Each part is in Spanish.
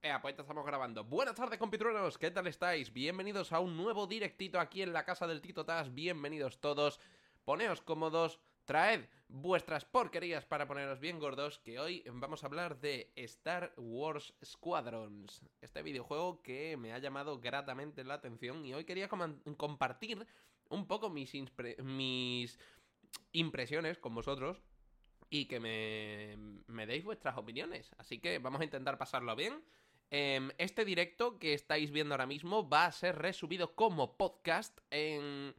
Eh, pues estamos grabando. Buenas tardes, compitruenos, ¿qué tal estáis? Bienvenidos a un nuevo directito aquí en la casa del Tito Tas. Bienvenidos todos. Poneos cómodos, traed vuestras porquerías para poneros bien gordos, que hoy vamos a hablar de Star Wars Squadrons. Este videojuego que me ha llamado gratamente la atención y hoy quería compartir un poco mis, mis impresiones con vosotros y que me, me deis vuestras opiniones. Así que vamos a intentar pasarlo bien. Em, este directo que estáis viendo ahora mismo va a ser resubido como podcast en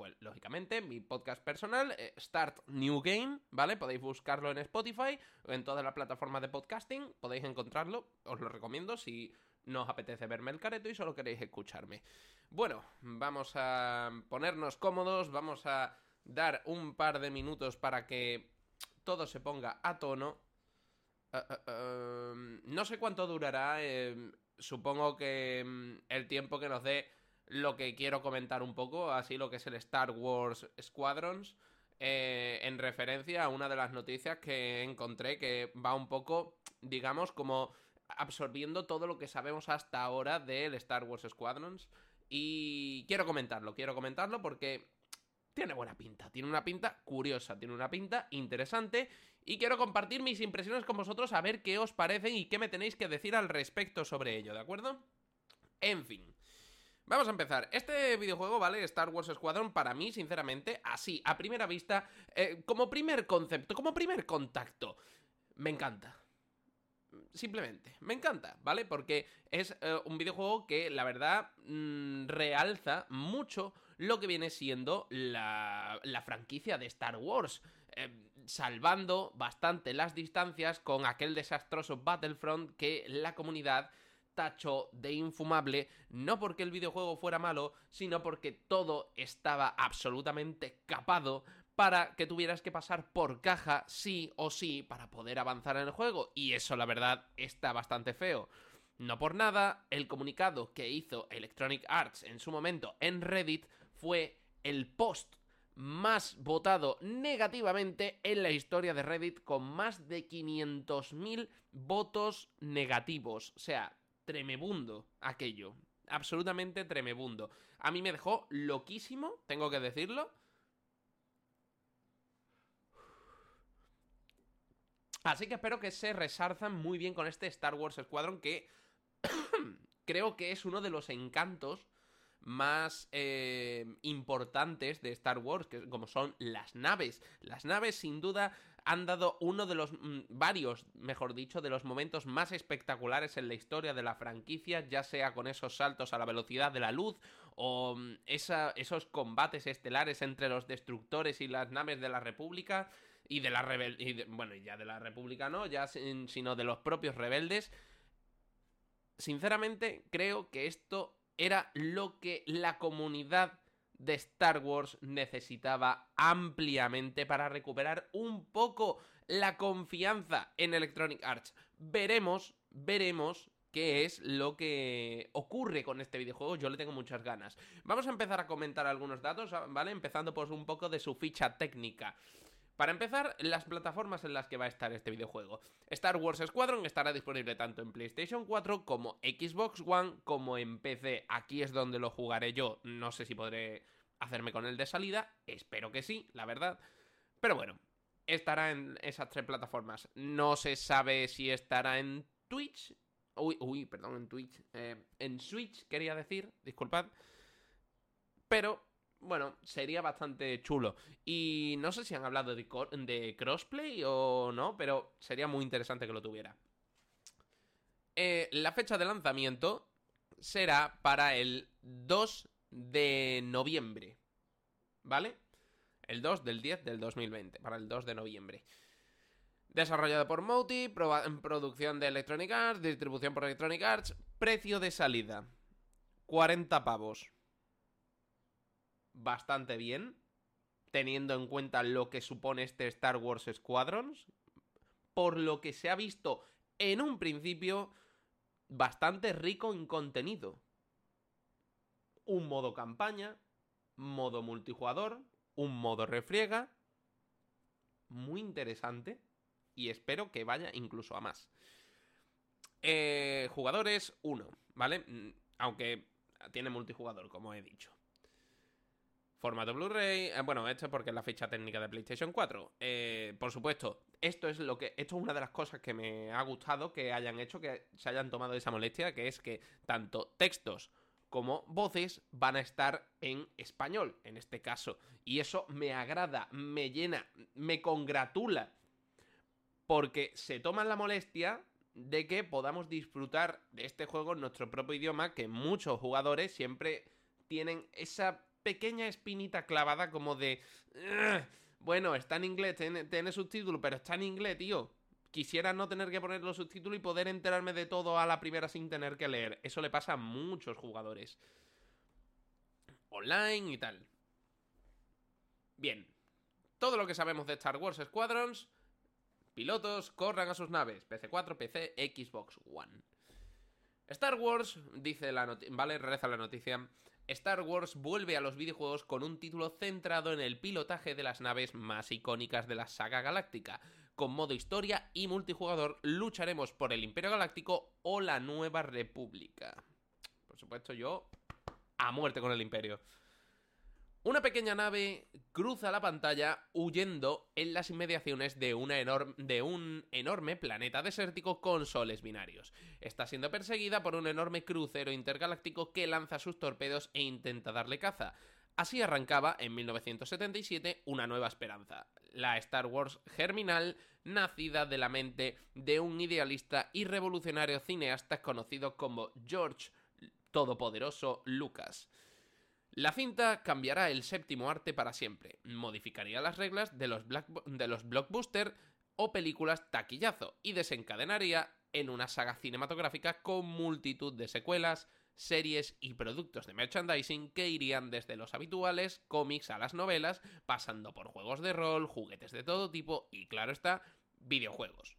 pues lógicamente, mi podcast personal, eh, Start New Game, ¿vale? Podéis buscarlo en Spotify o en todas las plataformas de podcasting, podéis encontrarlo, os lo recomiendo si no os apetece verme el careto y solo queréis escucharme. Bueno, vamos a ponernos cómodos, vamos a dar un par de minutos para que todo se ponga a tono eh, eh, em, no sé cuánto durará. Em, supongo que em, el tiempo que nos dé lo que quiero comentar un poco, así lo que es el Star Wars Squadrons, eh, en referencia a una de las noticias que encontré que va un poco, digamos, como absorbiendo todo lo que sabemos hasta ahora del Star Wars Squadrons. Y quiero comentarlo, quiero comentarlo porque tiene buena pinta, tiene una pinta curiosa, tiene una pinta interesante y quiero compartir mis impresiones con vosotros a ver qué os parecen y qué me tenéis que decir al respecto sobre ello, ¿de acuerdo? En fin. Vamos a empezar. Este videojuego, ¿vale? Star Wars Squadron, para mí, sinceramente, así, a primera vista, eh, como primer concepto, como primer contacto, me encanta. Simplemente, me encanta, ¿vale? Porque es eh, un videojuego que la verdad mm, realza mucho lo que viene siendo la, la franquicia de Star Wars. Eh, salvando bastante las distancias con aquel desastroso Battlefront que la comunidad tachó de infumable, no porque el videojuego fuera malo, sino porque todo estaba absolutamente capado para que tuvieras que pasar por caja sí o sí para poder avanzar en el juego. Y eso la verdad está bastante feo. No por nada, el comunicado que hizo Electronic Arts en su momento en Reddit fue el post más votado negativamente en la historia de Reddit con más de 500.000 votos negativos. O sea, tremebundo aquello. Absolutamente tremebundo. A mí me dejó loquísimo, tengo que decirlo. Así que espero que se resarzan muy bien con este Star Wars Squadron que creo que es uno de los encantos más eh, importantes de Star Wars, que como son las naves. Las naves sin duda han dado uno de los mm, varios, mejor dicho, de los momentos más espectaculares en la historia de la franquicia, ya sea con esos saltos a la velocidad de la luz o mm, esos combates estelares entre los destructores y las naves de la República y de la rebel bueno, ya de la República no, ya sino de los propios rebeldes. Sinceramente, creo que esto era lo que la comunidad de Star Wars necesitaba ampliamente para recuperar un poco la confianza en Electronic Arts. Veremos, veremos qué es lo que ocurre con este videojuego. Yo le tengo muchas ganas. Vamos a empezar a comentar algunos datos, ¿vale? Empezando por un poco de su ficha técnica. Para empezar, las plataformas en las que va a estar este videojuego. Star Wars Squadron estará disponible tanto en PlayStation 4 como Xbox One como en PC. Aquí es donde lo jugaré yo. No sé si podré hacerme con el de salida. Espero que sí, la verdad. Pero bueno, estará en esas tres plataformas. No se sabe si estará en Twitch. Uy, perdón, en Twitch. Eh, en Switch, quería decir, disculpad. Pero bueno, sería bastante chulo. Y no sé si han hablado de, crossplay o no, pero sería muy interesante que lo tuviera. Eh, la fecha de lanzamiento será para el 2 de noviembre. ¿Vale? El 2 del 10 del 2020, para el 2 de noviembre. Desarrollado por Moti, producción de Electronic Arts, distribución por Electronic Arts, precio de salida 40 pavos bastante bien, teniendo en cuenta lo que supone este Star Wars Squadrons, por lo que se ha visto en un principio bastante rico en contenido. Un modo campaña, modo multijugador, un modo refriega, muy interesante y espero que vaya incluso a más. Eh, jugadores, uno, ¿vale? Mm, aunque tiene multijugador, como he dicho. Formato Blu-ray. eh, bueno, esto es porque es la ficha técnica de PlayStation 4. Eh, por supuesto, esto es lo que. Esto es una de las cosas que me ha gustado que hayan hecho, que se hayan tomado esa molestia, que es que tanto textos como voces van a estar en español, en este caso. Y eso me agrada, me llena, me congratula. Porque se toman la molestia de que podamos disfrutar de este juego en nuestro propio idioma, que muchos jugadores siempre tienen esa pequeña espinita clavada como de... "Ugh, Bueno, está en inglés, tiene, tiene subtítulo, pero está en inglés, tío. Quisiera no tener que poner los subtítulos y poder enterarme de todo a la primera sin tener que leer. Eso le pasa a muchos jugadores. Online y tal. Bien. Todo lo que sabemos de Star Wars Squadrons. Pilotos corran a sus naves. PC4, PC, Xbox One. Star Wars, dice la noticia, vale, reza la noticia. Star Wars vuelve a los videojuegos con un título centrado en el pilotaje de las naves más icónicas de la saga galáctica. Con modo historia y multijugador lucharemos por el Imperio Galáctico o la Nueva República. Por supuesto, yo a muerte con el Imperio. Una pequeña nave cruza la pantalla huyendo en las inmediaciones de, un enorme planeta desértico con soles binarios. Está siendo perseguida por un enorme crucero intergaláctico que lanza sus torpedos e intenta darle caza. Así arrancaba en 1977 una nueva esperanza, la Star Wars Germinal, nacida de la mente de un idealista y revolucionario cineasta conocido como George Todopoderoso Lucas. La cinta cambiará el séptimo arte para siempre, modificaría las reglas de los, black- de los blockbuster o películas taquillazo y desencadenaría en una saga cinematográfica con multitud de secuelas, series y productos de merchandising que irían desde los habituales cómics a las novelas, pasando por juegos de rol, juguetes de todo tipo y, claro está, videojuegos.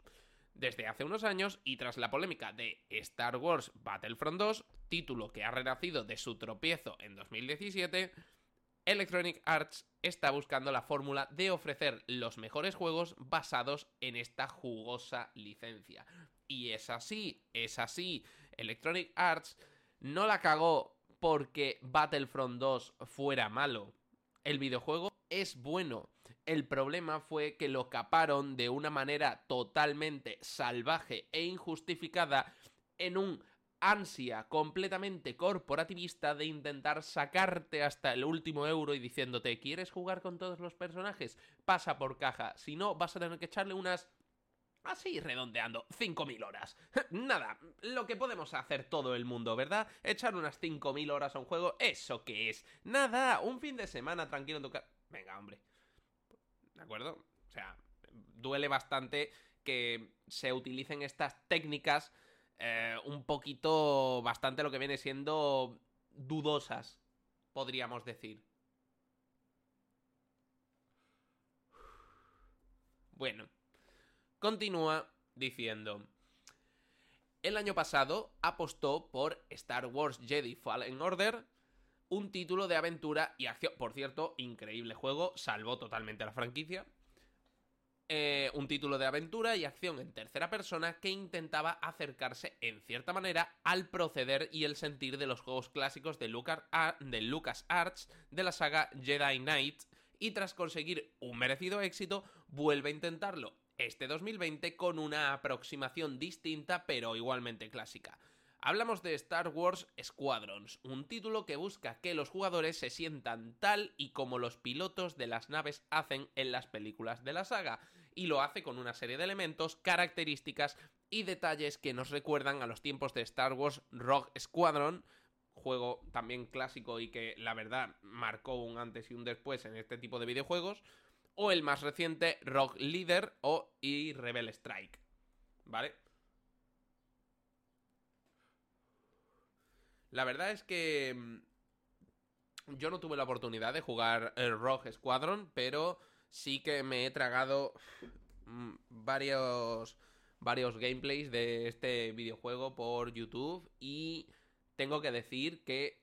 Desde hace unos años y tras la polémica de Star Wars Battlefront 2, título que ha renacido de su tropiezo en 2017, Electronic Arts está buscando la fórmula de ofrecer los mejores juegos basados en esta jugosa licencia. Y es así, es así. Electronic Arts no la cagó porque Battlefront 2 fuera malo. El videojuego es bueno. El problema fue que lo caparon de una manera totalmente salvaje e injustificada en un ansia completamente corporativista de intentar sacarte hasta el último euro y diciéndote, ¿quieres jugar con todos los personajes? Pasa por caja, si no vas a tener que echarle unas... Así redondeando, 5.000 horas. Nada, lo que podemos hacer todo el mundo, ¿verdad? Echar unas 5.000 horas a un juego, ¿eso qué es? Nada, un fin de semana tranquilo en tu casa. Venga, hombre. ¿De acuerdo? O sea, duele bastante que se utilicen estas técnicas eh, un poquito, bastante lo que viene siendo dudosas, podríamos decir. Bueno, continúa diciendo... El año pasado apostó por Star Wars Jedi Fallen Order, un título de aventura y acción. Por cierto, increíble juego, salvó totalmente la franquicia. Eh, un título de aventura y acción en tercera persona que intentaba acercarse en cierta manera al proceder y el sentir de los juegos clásicos de, Lucas, de Lucas Arts de la saga Jedi Knight y tras conseguir un merecido éxito vuelve a intentarlo este 2020 con una aproximación distinta pero igualmente clásica. Hablamos de Star Wars Squadrons, un título que busca que los jugadores se sientan tal y como los pilotos de las naves hacen en las películas de la saga, y lo hace con una serie de elementos, características y detalles que nos recuerdan a los tiempos de Star Wars Rogue Squadron, juego también clásico y que la verdad marcó un antes y un después en este tipo de videojuegos, o el más reciente Rogue Leader o y Rebel Strike, ¿vale? La verdad es que mm, yo no tuve la oportunidad de jugar el Rogue Squadron, pero sí que me he tragado mm, varios varios gameplays de este videojuego por YouTube y tengo que decir que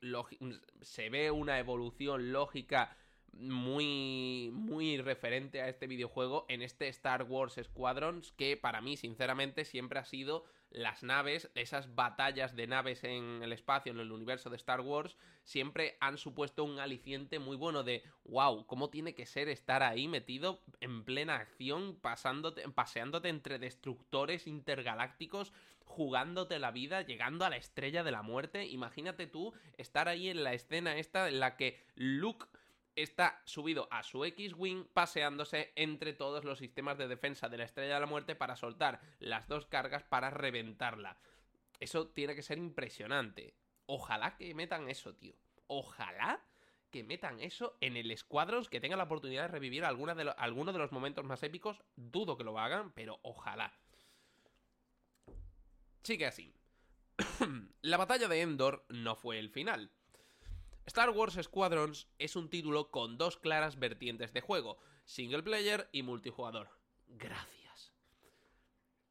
se ve una evolución lógica muy muy referente a este videojuego en este Star Wars Squadrons que para mí sinceramente siempre ha sido las naves, esas batallas de naves en el espacio, en el universo de Star Wars, siempre han supuesto un aliciente muy bueno de, wow, ¿cómo tiene que ser estar ahí metido en plena acción, pasándote, paseándote entre destructores intergalácticos, jugándote la vida, llegando a la estrella de la muerte? Imagínate tú estar ahí en la escena esta en la que Luke está subido a su X-Wing paseándose entre todos los sistemas de defensa de la Estrella de la Muerte para soltar las dos cargas para reventarla. Eso tiene que ser impresionante. Ojalá que metan eso, tío. Ojalá que metan eso en el Squadrons, que tengan la oportunidad de revivir alguna de alguno de los momentos más épicos. Dudo que lo hagan, pero ojalá. Sigue así. la batalla de Endor no fue el final. Star Wars Squadrons es un título con dos claras vertientes de juego, single player y multijugador. Gracias.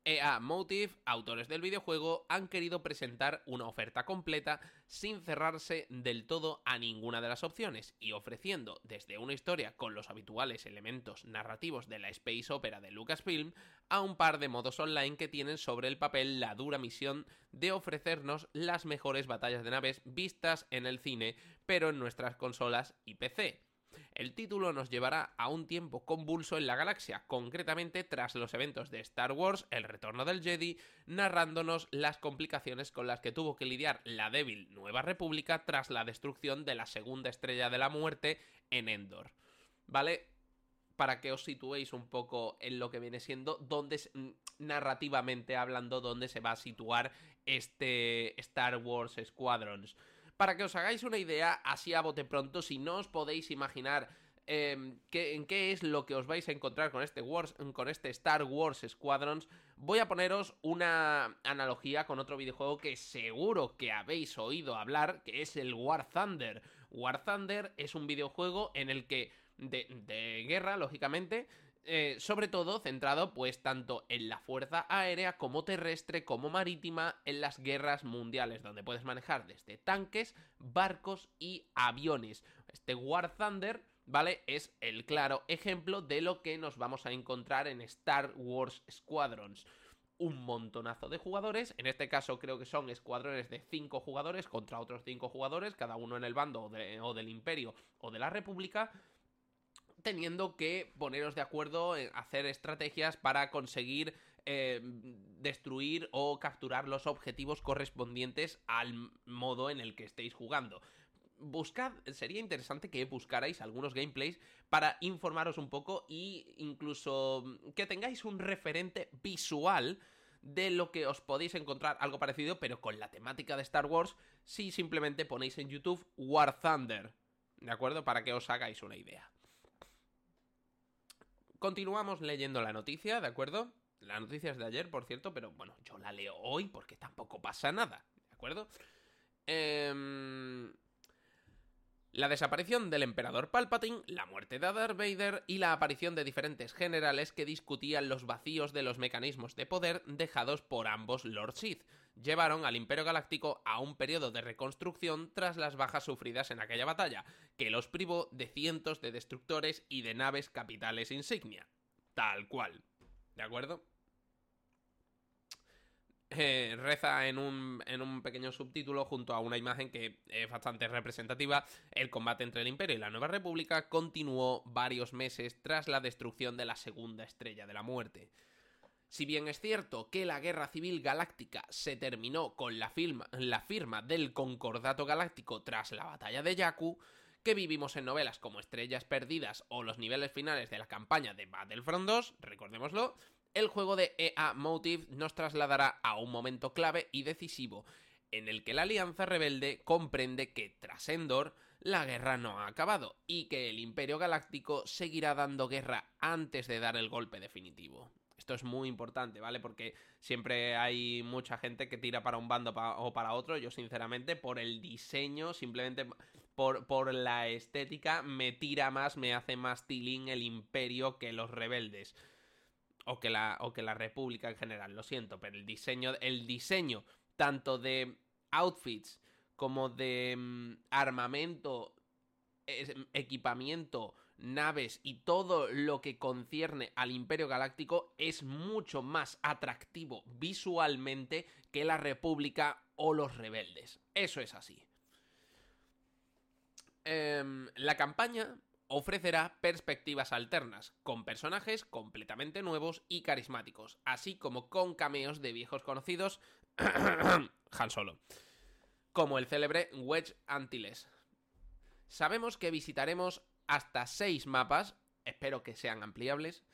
EA Motive, autores del videojuego, han querido presentar una oferta completa sin cerrarse del todo a ninguna de las opciones y ofreciendo desde una historia con los habituales elementos narrativos de la space opera de Lucasfilm a un par de modos online que tienen sobre el papel la dura misión de ofrecernos las mejores batallas de naves vistas en el cine, pero en nuestras consolas y PC el título nos llevará a un tiempo convulso en la galaxia, concretamente tras los eventos de Star Wars, El Retorno del Jedi, narrándonos las complicaciones con las que tuvo que lidiar la débil Nueva República tras la destrucción de la segunda estrella de la muerte en Endor. ¿Vale? Para que os situéis un poco en lo que viene siendo, donde narrativamente hablando, dónde se va a situar este Star Wars Squadrons. Para que os hagáis una idea, así a bote pronto, si no os podéis imaginar em, en qué es lo que os vais a encontrar con este, con este Star Wars Squadrons, voy a poneros una analogía con otro videojuego que seguro que habéis oído hablar, que es el War Thunder. War Thunder es un videojuego en el que, de guerra, lógicamente, eh, sobre todo centrado pues tanto en la fuerza aérea como terrestre como marítima en las guerras mundiales, donde puedes manejar desde tanques, barcos y aviones. Este War Thunder, ¿vale? Es el claro ejemplo de lo que nos vamos a encontrar en Star Wars Squadrons un montonazo de jugadores. En este caso creo que son escuadrones de 5 jugadores contra otros 5 jugadores, cada uno en el bando o, del Imperio o de la República teniendo que poneros de acuerdo hacer estrategias para conseguir eh, destruir o capturar los objetivos correspondientes al modo en el que estéis jugando. Buscad, sería interesante que buscarais algunos gameplays para informaros un poco e incluso que tengáis un referente visual de lo que os podéis encontrar algo parecido, pero con la temática de Star Wars, si simplemente ponéis en YouTube War Thunder, ¿de acuerdo? Para que os hagáis una idea. Continuamos leyendo la noticia, ¿de acuerdo? La noticia es de ayer, por cierto, pero bueno, yo la leo hoy porque tampoco pasa nada, ¿de acuerdo? Eh... La desaparición del emperador Palpatine, la muerte de Darth Vader y la aparición de diferentes generales que discutían los vacíos de los mecanismos de poder dejados por ambos Lord Sith llevaron al Imperio Galáctico a un periodo de reconstrucción tras las bajas sufridas en aquella batalla, que los privó de cientos de destructores y de naves capitales insignia. Tal cual. ¿De acuerdo? Eh, reza en un, en un pequeño subtítulo junto a una imagen que es bastante representativa. El combate entre el Imperio y la Nueva República continuó varios meses tras la destrucción de la segunda estrella de la muerte. Si bien es cierto que la Guerra Civil Galáctica se terminó con la, la firma del Concordato Galáctico tras la batalla de Jakku, que vivimos en novelas como Estrellas Perdidas o los niveles finales de la campaña de Battlefront 2, recordémoslo, el juego de EA Motive nos trasladará a un momento clave y decisivo, en el que la Alianza Rebelde comprende que tras Endor, la guerra no ha acabado y que el Imperio Galáctico seguirá dando guerra antes de dar el golpe definitivo. Esto es muy importante, ¿vale? Porque siempre hay mucha gente que tira para un bando o para otro. Yo, sinceramente, por el diseño, simplemente por, por la estética, me tira más, me hace más tilín el imperio que los rebeldes o que la, o que la República en general, lo siento, pero el diseño, el diseño tanto de outfits como de mm, armamento, equipamiento, naves y todo lo que concierne al Imperio Galáctico es mucho más atractivo visualmente que la República o los rebeldes. Eso es así. Em, la campaña ofrecerá perspectivas alternas, con personajes completamente nuevos y carismáticos, así como con cameos de viejos conocidos Han Solo, como el célebre Wedge Antilles. Sabemos que visitaremos hasta 6 mapas, espero que sean ampliables,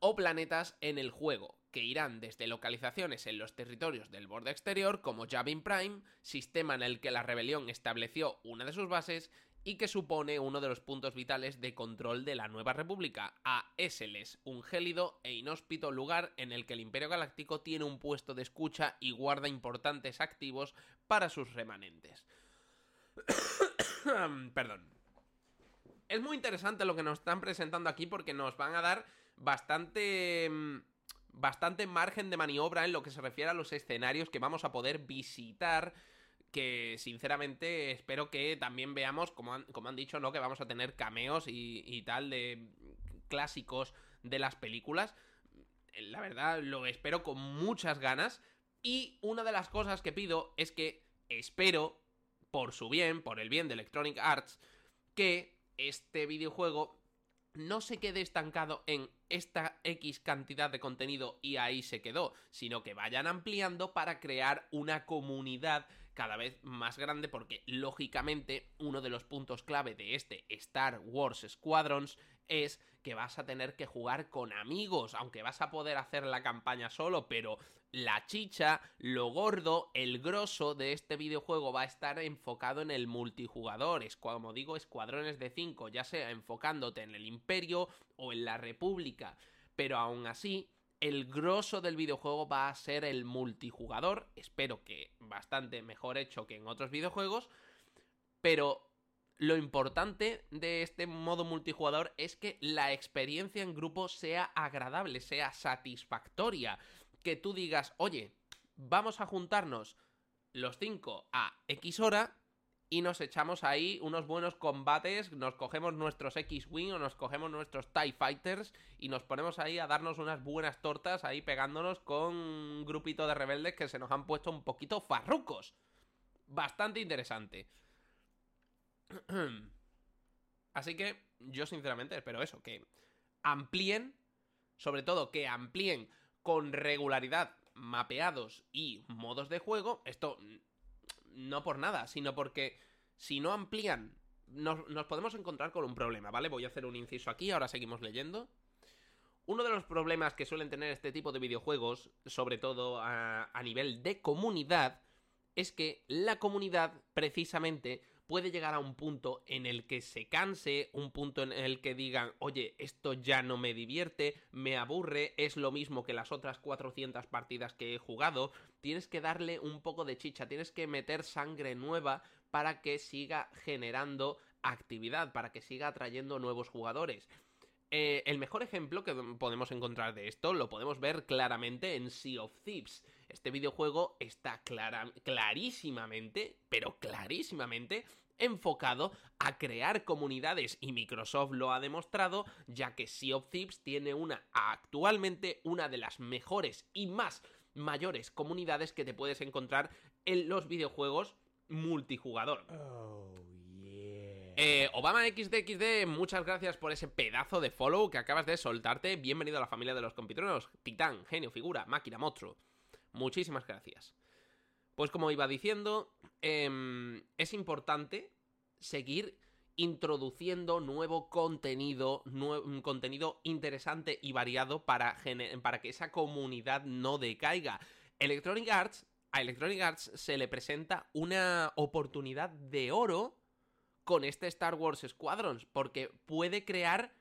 o planetas en el juego, que irán desde localizaciones en los territorios del borde exterior, como Javin Prime, sistema en el que la rebelión estableció una de sus bases, y que supone uno de los puntos vitales de control de la Nueva República, a Esseles, un gélido e inhóspito lugar en el que el Imperio Galáctico tiene un puesto de escucha y guarda importantes activos para sus remanentes. Perdón. Es muy interesante lo que nos están presentando aquí porque nos van a dar bastante mm, bastante margen de maniobra en lo que se refiere a los escenarios que vamos a poder visitar que sinceramente espero que también veamos, como han, como han dicho, ¿no? Que vamos a tener cameos y, tal de clásicos de las películas. La verdad, lo espero con muchas ganas. Y una de las cosas que pido es que espero, por su bien, por el bien de Electronic Arts, que este videojuego no se quede estancado en esta X cantidad de contenido y ahí se quedó, sino que vayan ampliando para crear una comunidad cada vez más grande porque lógicamente uno de los puntos clave de este Star Wars Squadrons es que vas a tener que jugar con amigos, aunque vas a poder hacer la campaña solo, pero la chicha, lo gordo, el grosso de este videojuego va a estar enfocado en el multijugador, es como digo, escuadrones de 5, ya sea enfocándote en el imperio o en la república, pero aún así el grosso del videojuego va a ser el multijugador, espero que bastante mejor hecho que en otros videojuegos, pero lo importante de este modo multijugador es que la experiencia en grupo sea agradable, sea satisfactoria, que tú digas, oye, vamos a juntarnos los cinco a X hora y nos echamos ahí unos buenos combates, nos cogemos nuestros X-Wing o nos cogemos nuestros TIE Fighters y nos ponemos ahí a darnos unas buenas tortas ahí pegándonos con un grupito de rebeldes que se nos han puesto un poquito farrucos. Bastante interesante. Así que yo sinceramente espero eso, que amplíen, sobre todo que amplíen con regularidad mapeados y modos de juego. Esto no por nada, sino porque si no amplían, nos, podemos encontrar con un problema, ¿vale? Voy a hacer un inciso aquí, ahora seguimos leyendo. Uno de los problemas que suelen tener este tipo de videojuegos, sobre todo a, a nivel de comunidad, es que la comunidad precisamente puede llegar a un punto en el que se canse, un punto en el que digan, oye, esto ya no me divierte, me aburre, es lo mismo que las otras 400 partidas que he jugado, tienes que darle un poco de chicha, tienes que meter sangre nueva para que siga generando actividad, para que siga atrayendo nuevos jugadores. Eh, el mejor ejemplo que podemos encontrar de esto lo podemos ver claramente en Sea of Thieves. Este videojuego está clarísimamente, pero clarísimamente, enfocado a crear comunidades y Microsoft lo ha demostrado ya que Sea of Thieves tiene una actualmente una de las mejores y más mayores comunidades que te puedes encontrar en los videojuegos multijugador. Oh, eh, Obama XDXD, muchas gracias por ese pedazo de follow que acabas de soltarte. Bienvenido a la familia de los compitronos. Titán, genio, figura, máquina, monstruo. Muchísimas gracias. Pues como iba diciendo, em, es importante seguir introduciendo nuevo contenido, un contenido interesante y variado para, para que esa comunidad no decaiga. Electronic Arts, a Electronic Arts se le presenta una oportunidad de oro con este Star Wars Squadrons, porque puede crear,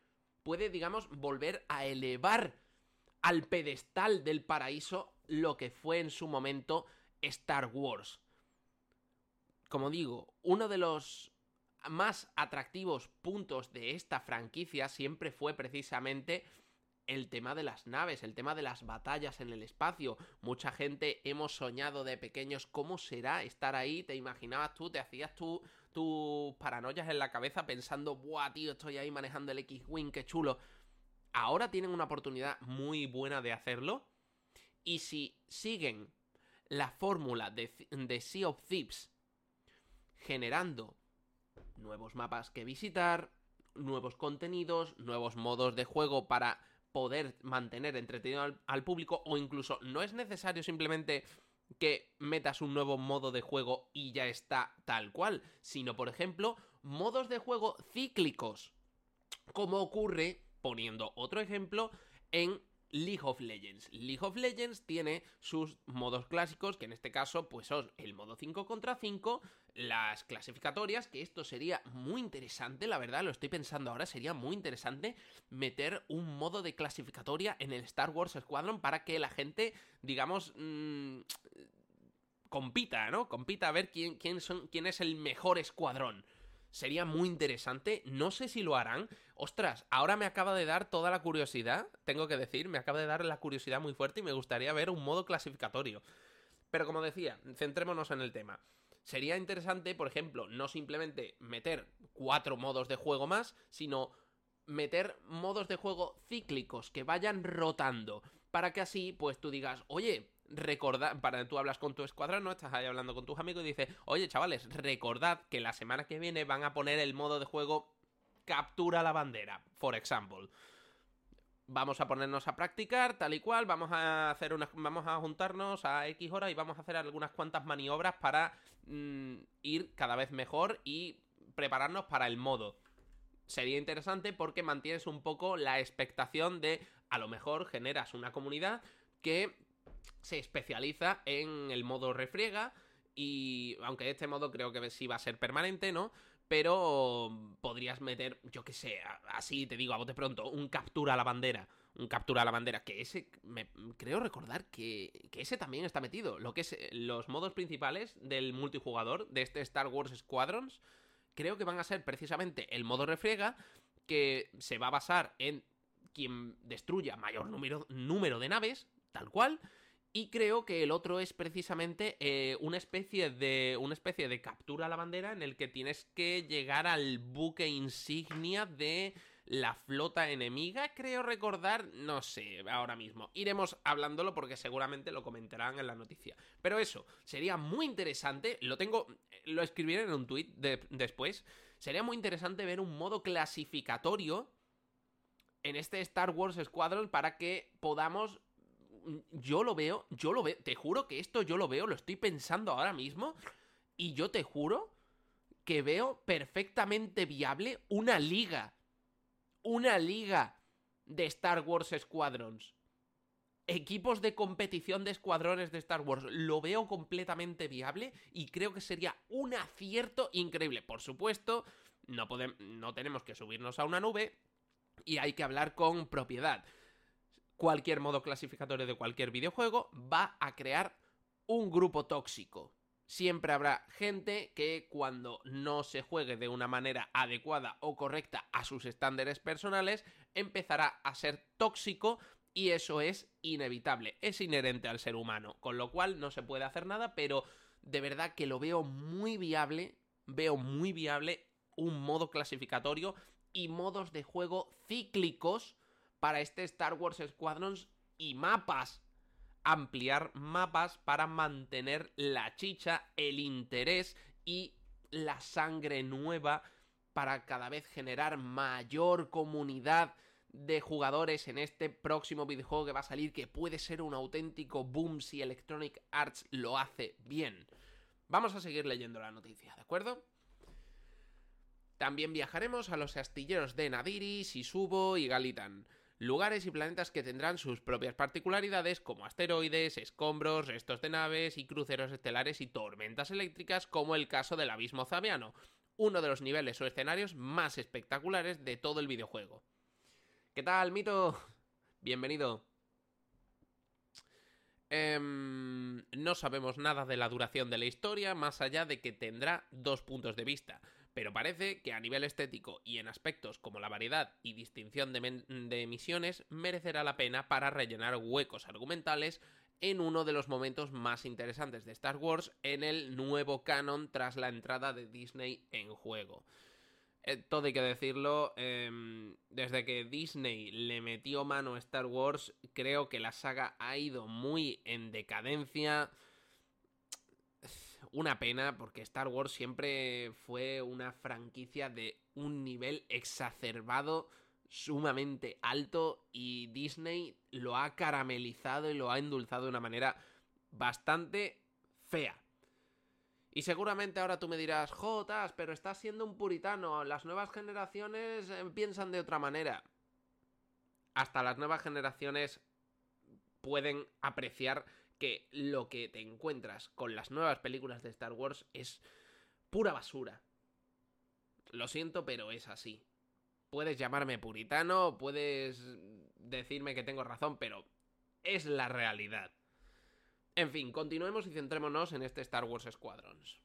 puede, digamos, volver a elevar al pedestal del paraíso lo que fue en su momento Star Wars. Como digo, uno de los más atractivos puntos de esta franquicia siempre fue precisamente el tema de las naves, el tema de las batallas en el espacio. Mucha gente hemos soñado de pequeños cómo será estar ahí, te imaginabas tú, te hacías tú tus paranoias en la cabeza pensando, buah, tío, estoy ahí manejando el X-Wing, qué chulo. Ahora tienen una oportunidad muy buena de hacerlo. Y si siguen la fórmula de, Sea of Thieves generando nuevos mapas que visitar, nuevos contenidos, nuevos modos de juego para poder mantener entretenido al, público o incluso no es necesario simplemente que metas un nuevo modo de juego y ya está tal cual, sino por ejemplo modos de juego cíclicos, como ocurre, poniendo otro ejemplo, en League of Legends. League of Legends tiene sus modos clásicos, que en este caso pues son el modo 5 contra 5, las clasificatorias, que esto sería muy interesante, la verdad, lo estoy pensando ahora, sería muy interesante meter un modo de clasificatoria en el Star Wars Squadron para que la gente, digamos, mmm, compita, ¿no? Compita a ver quién, quién, son, quién es el mejor escuadrón. Sería muy interesante, no sé si lo harán. Ostras, ahora me acaba de dar toda la curiosidad, tengo que decir, me acaba de dar la curiosidad muy fuerte y me gustaría ver un modo clasificatorio. Pero como decía, centrémonos en el tema. Sería interesante, por ejemplo, no simplemente meter cuatro modos de juego más, sino meter modos de juego cíclicos que vayan rotando para que así pues tú digas, oye, recordad, para tú hablas con tu escuadrón, ¿no? Estás ahí hablando con tus amigos y dices, oye chavales, recordad que la semana que viene van a poner el modo de juego captura la bandera, por ejemplo vamos a ponernos a practicar tal y cual, vamos a hacer una, vamos a juntarnos a X hora y vamos a hacer algunas cuantas maniobras para mm, ir cada vez mejor y prepararnos para el modo. Sería interesante porque mantienes un poco la expectación de a lo mejor generas una comunidad que se especializa en el modo refriega y aunque este modo creo que sí va a ser permanente, ¿no? pero podrías meter, yo qué sé, así te digo a bote pronto, un captura a la bandera. Un captura a la bandera, que ese, creo recordar que, que ese también está metido. Lo que es eh, los modos principales del multijugador de este Star Wars Squadrons, creo que van a ser precisamente el modo refriega, que se va a basar en quien destruya mayor número, número de naves, tal cual, y creo que el otro es precisamente eh, una especie de. una especie de captura a la bandera en el que tienes que llegar al buque insignia de la flota enemiga, creo recordar, no sé, ahora mismo. Iremos hablándolo porque seguramente lo comentarán en la noticia. Pero eso, sería muy interesante, lo tengo, lo escribiré en un tweet después, sería muy interesante ver un modo clasificatorio en este Star Wars Squadron para que podamos yo lo veo, yo lo veo, te juro que esto yo lo veo, lo estoy pensando ahora mismo, y yo te juro que veo perfectamente viable una liga, una liga de Star Wars Squadrons. Equipos de competición de escuadrones de Star Wars. Lo veo completamente viable y creo que sería un acierto increíble. Por supuesto, no, podemos, no tenemos que subirnos a una nube y hay que hablar con propiedad cualquier modo clasificatorio de cualquier videojuego va a crear un grupo tóxico. Siempre habrá gente que cuando no se juegue de una manera adecuada o correcta a sus estándares personales, empezará a ser tóxico y eso es inevitable, es inherente al ser humano, con lo cual no se puede hacer nada, pero de verdad que lo veo muy viable, veo muy viable un modo clasificatorio y modos de juego cíclicos para este Star Wars Squadrons y mapas. Ampliar mapas para mantener la chicha, el interés y la sangre nueva para cada vez generar mayor comunidad de jugadores en este próximo videojuego que va a salir que puede ser un auténtico boom si Electronic Arts lo hace bien. Vamos a seguir leyendo la noticia, ¿de acuerdo? También viajaremos a los astilleros de Nadiri, Sisubo y Galitan lugares y planetas que tendrán sus propias particularidades como asteroides, escombros, restos de naves y cruceros estelares y tormentas eléctricas como el caso del Abismo Zaviano, uno de los niveles o escenarios más espectaculares de todo el videojuego. ¿Qué tal, Mito? Bienvenido. Em, no sabemos nada de la duración de la historia, más allá de que tendrá dos puntos de vista. Pero parece que a nivel estético y en aspectos como la variedad y distinción de, misiones merecerá la pena para rellenar huecos argumentales en uno de los momentos más interesantes de Star Wars en el nuevo canon tras la entrada de Disney en juego. Eh, todo hay que decirlo, em, desde que Disney le metió mano a Star Wars, creo que la saga ha ido muy en decadencia una pena porque Star Wars siempre fue una franquicia de un nivel exacerbado sumamente alto y Disney lo ha caramelizado y lo ha endulzado de una manera bastante fea. Y seguramente ahora tú me dirás, Jotas, pero estás siendo un puritano, las nuevas generaciones eh, piensan de otra manera. Hasta las nuevas generaciones pueden apreciar que lo que te encuentras con las nuevas películas de Star Wars es pura basura. Lo siento, pero es así. Puedes llamarme puritano, puedes decirme que tengo razón, pero es la realidad. En fin, continuemos y centrémonos en este Star Wars Squadrons.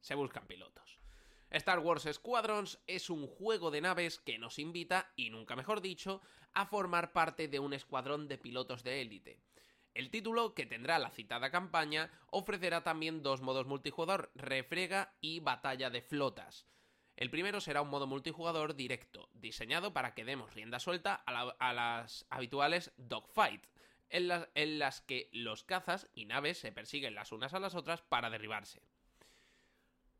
Se buscan pilotos. Star Wars Squadrons es un juego de naves que nos invita, y nunca mejor dicho, a formar parte de un escuadrón de pilotos de élite. El título, que tendrá la citada campaña, ofrecerá también dos modos multijugador, refrega y batalla de flotas. El primero será un modo multijugador directo, diseñado para que demos rienda suelta a, las habituales dogfight, en, en las que los cazas y naves se persiguen las unas a las otras para derribarse.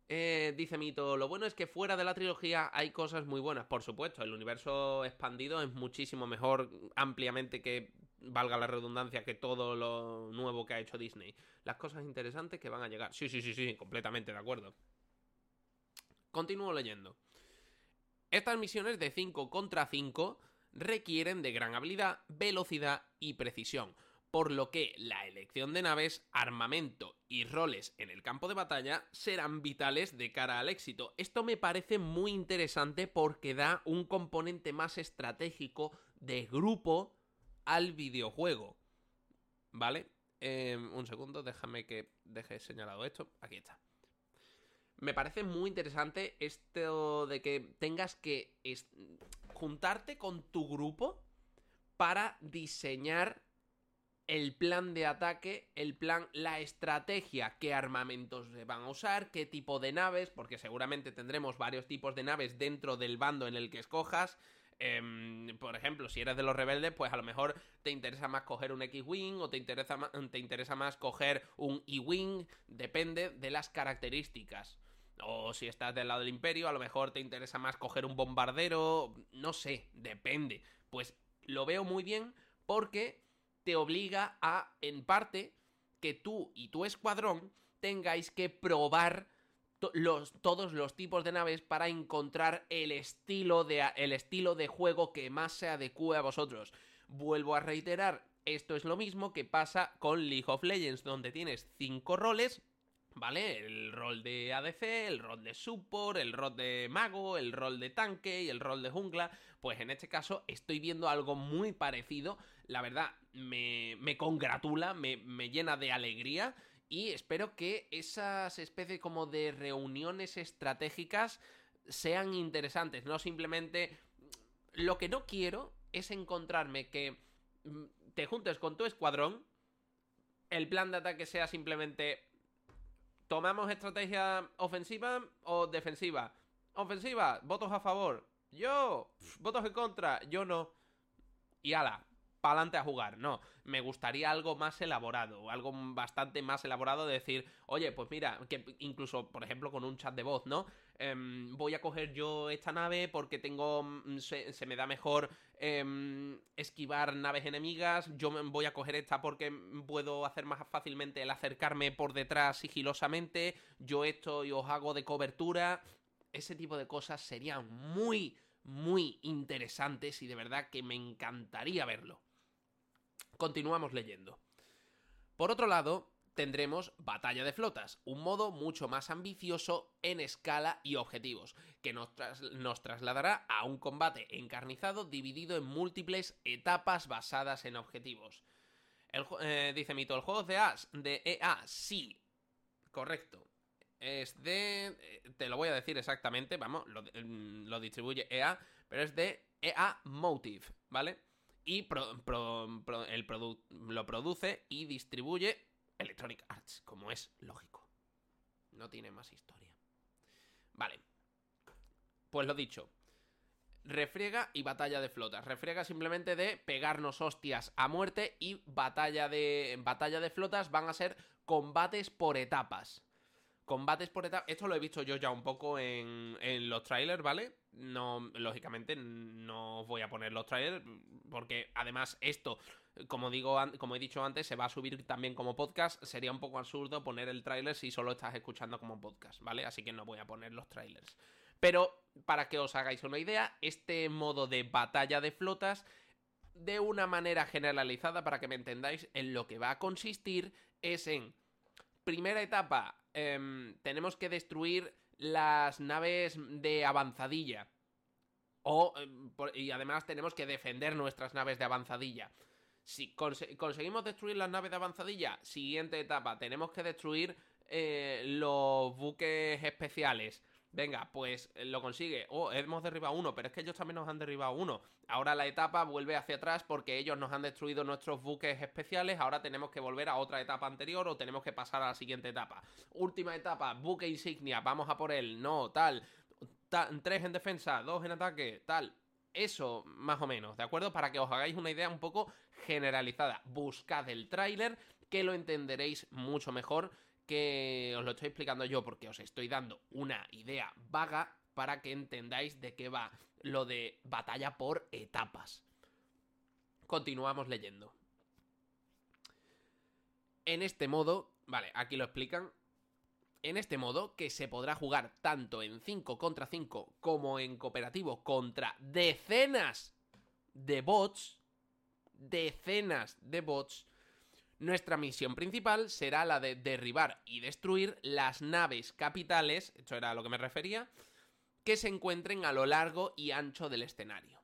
Eh, dice Mito, lo bueno es que fuera de la trilogía hay cosas muy buenas. Por supuesto, el universo expandido es muchísimo mejor ampliamente que, valga la redundancia, que todo lo nuevo que ha hecho Disney. Las cosas interesantes que van a llegar. Sí, sí, sí, sí, completamente de acuerdo. Continúo leyendo. Estas misiones de 5 contra 5 requieren de gran habilidad, velocidad y precisión por lo que la elección de naves, armamento y roles en el campo de batalla serán vitales de cara al éxito. Esto me parece muy interesante porque da un componente más estratégico de grupo al videojuego. ¿Vale? Em, un segundo, déjame que deje señalado esto. Aquí está. Me parece muy interesante esto de que tengas que juntarte con tu grupo para diseñar el plan de ataque, el plan, la estrategia, qué armamentos se van a usar, qué tipo de naves, porque seguramente tendremos varios tipos de naves dentro del bando en el que escojas. Em, por ejemplo, si eres de los rebeldes, pues a lo mejor te interesa más coger un X-Wing o te interesa, más, te interesa más coger un E-Wing, depende de las características. O si estás del lado del imperio, a lo mejor te interesa más coger un bombardero, no sé, depende. Pues lo veo muy bien porque te obliga a, en parte, que tú y tu escuadrón tengáis que probar los, todos los tipos de naves para encontrar el estilo, de, el estilo de juego que más se adecue a vosotros. Vuelvo a reiterar, esto es lo mismo que pasa con League of Legends, donde tienes cinco roles ¿vale? El rol de ADC, el rol de support, el rol de mago, el rol de tanque y el rol de jungla. Pues en este caso estoy viendo algo muy parecido. La verdad, me, me congratula, me, me llena de alegría. Y espero que esas especies como de reuniones estratégicas sean interesantes, no simplemente... Lo que no quiero es encontrarme que mm, te juntes con tu escuadrón, el plan de ataque sea simplemente ¿Tomamos estrategia ofensiva o defensiva? Ofensiva, votos a favor. Yo, votos en contra. Yo no. Y ala, pa'lante a jugar. No, me gustaría algo más elaborado, algo bastante más elaborado de decir, oye, pues mira, que incluso, por ejemplo, con un chat de voz, ¿no? Em, voy a coger yo esta nave porque tengo. Mm, se, me da mejor em, esquivar naves enemigas. Yo voy a coger esta porque puedo hacer más fácilmente el acercarme por detrás sigilosamente. Yo esto y os hago de cobertura. Ese tipo de cosas serían muy, muy interesantes y de verdad que me encantaría verlo. Continuamos leyendo. Por otro lado, tendremos Batalla de Flotas, un modo mucho más ambicioso en escala y objetivos, que nos, trasladará a un combate encarnizado dividido en múltiples etapas basadas en objetivos. Eh, dice Mito, el juego de, de EA, sí, correcto. es de... eh, Te lo voy a decir exactamente, vamos, lo, mm, lo distribuye EA, pero es de EA Motive, ¿vale? Y el produ- lo produce y distribuye Electronic Arts, como es lógico. No tiene más historia. Vale. Pues lo dicho. Refriega y batalla de flotas. Refriega simplemente de pegarnos hostias a muerte y batalla de batalla de flotas van a ser combates por etapas. Combates por etapas. Esto lo he visto yo ya un poco en, en los trailers, ¿vale? No, lógicamente no os voy a poner los trailers porque además esto, como digo, como he dicho antes, se va a subir también como podcast. Sería un poco absurdo poner el trailer si solo estás escuchando como podcast, ¿vale? Así que no voy a poner los trailers. Pero para que os hagáis una idea, este modo de batalla de flotas, de una manera generalizada, para que me entendáis, en lo que va a consistir es en primera etapa, em, tenemos que destruir las naves de avanzadilla. O, por- y además tenemos que defender nuestras naves de avanzadilla. Si conse- conseguimos destruir las naves de avanzadilla, siguiente etapa, tenemos que destruir eh, los buques especiales. Venga, pues eh, lo consigue. Oh, hemos derribado uno, pero es que ellos también nos han derribado uno. Ahora la etapa vuelve hacia atrás porque ellos nos han destruido nuestros buques especiales. Ahora tenemos que volver a otra etapa anterior o tenemos que pasar a la siguiente etapa. Última etapa, buque insignia, vamos a por él. No, tal. Ta- tres en defensa, dos en ataque, tal. Eso, más o menos, ¿de acuerdo? Para que os hagáis una idea un poco generalizada. Buscad el tráiler, que lo entenderéis mucho mejor que os lo estoy explicando yo, porque os estoy dando una idea vaga para que entendáis de qué va lo de batalla por etapas. Continuamos leyendo. En este modo, vale, aquí lo explican. En este modo, que se podrá jugar tanto en 5 contra 5 como en cooperativo contra decenas de bots, decenas de bots, nuestra misión principal será la de derribar y destruir las naves capitales, esto era a lo que me refería, que se encuentren a lo largo y ancho del escenario.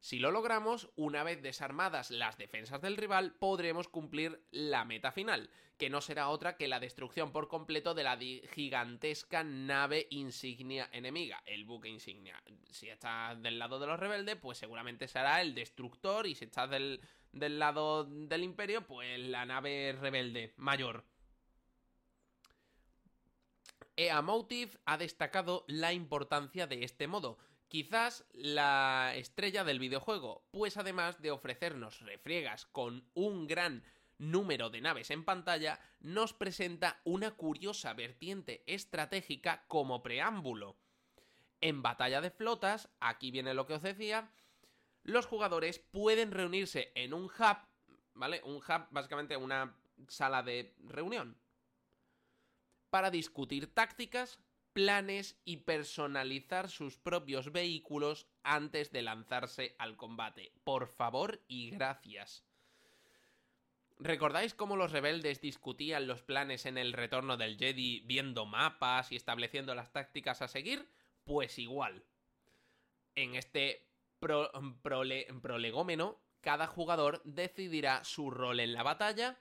Si lo logramos, una vez desarmadas las defensas del rival, podremos cumplir la meta final, que no será otra que la destrucción por completo de la gigantesca nave insignia enemiga, el buque insignia. Si estás del lado de los rebeldes, pues seguramente será el destructor, y si estás del, del lado del imperio, pues la nave rebelde mayor. EA Motive ha destacado la importancia de este modo, quizás la estrella del videojuego, pues además de ofrecernos refriegas con un gran número de naves en pantalla, nos presenta una curiosa vertiente estratégica como preámbulo. En batalla de flotas, aquí viene lo que os decía, los jugadores pueden reunirse en un hub, ¿vale? Un hub, básicamente una sala de reunión, para discutir tácticas, planes y personalizar sus propios vehículos antes de lanzarse al combate. Por favor y gracias. ¿Recordáis cómo los rebeldes discutían los planes en el retorno del Jedi viendo mapas y estableciendo las tácticas a seguir? Pues igual. En este pro- prole- prolegómeno, cada jugador decidirá su rol en la batalla,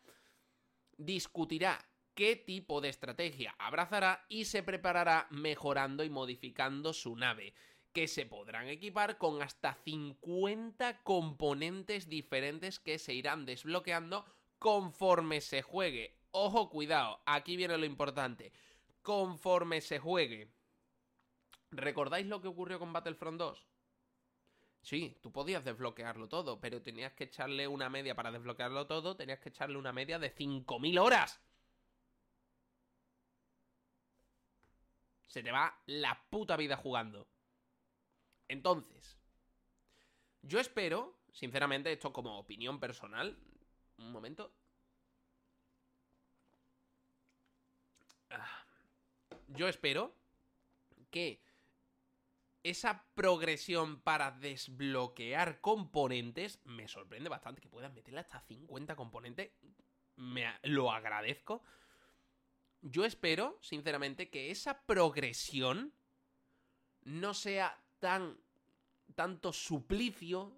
discutirá qué tipo de estrategia abrazará y se preparará mejorando y modificando su nave, que se podrán equipar con hasta 50 componentes diferentes que se irán desbloqueando conforme se juegue. Ojo, cuidado, aquí viene lo importante. Conforme se juegue. ¿Recordáis lo que ocurrió con Battlefront 2? Sí, tú podías desbloquearlo todo, pero tenías que echarle una media para desbloquearlo todo, tenías que echarle una media de 5.000 horas. Se te va la puta vida jugando. Entonces, yo espero, sinceramente, esto como opinión personal. Un momento. Ah. Yo espero que esa progresión para desbloquear componentes me sorprende bastante que puedan meterle hasta 50 componentes. Me lo agradezco. Yo espero, sinceramente, que esa progresión no sea tan tanto suplicio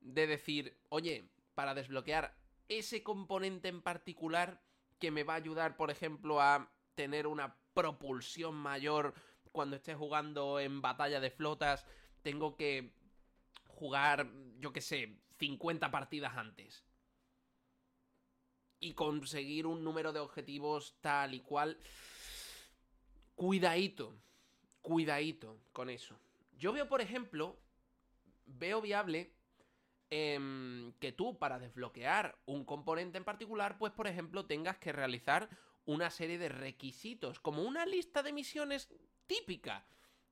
de decir, oye, para desbloquear ese componente en particular que me va a ayudar, por ejemplo, a tener una propulsión mayor cuando esté jugando en batalla de flotas, tengo que jugar, yo qué sé, 50 partidas antes. Y conseguir un número de objetivos tal y cual. Cuidadito, cuidadito con eso. Yo veo, por ejemplo, veo viable em, que tú para desbloquear un componente en particular, pues por ejemplo tengas que realizar una serie de requisitos, como una lista de misiones típica.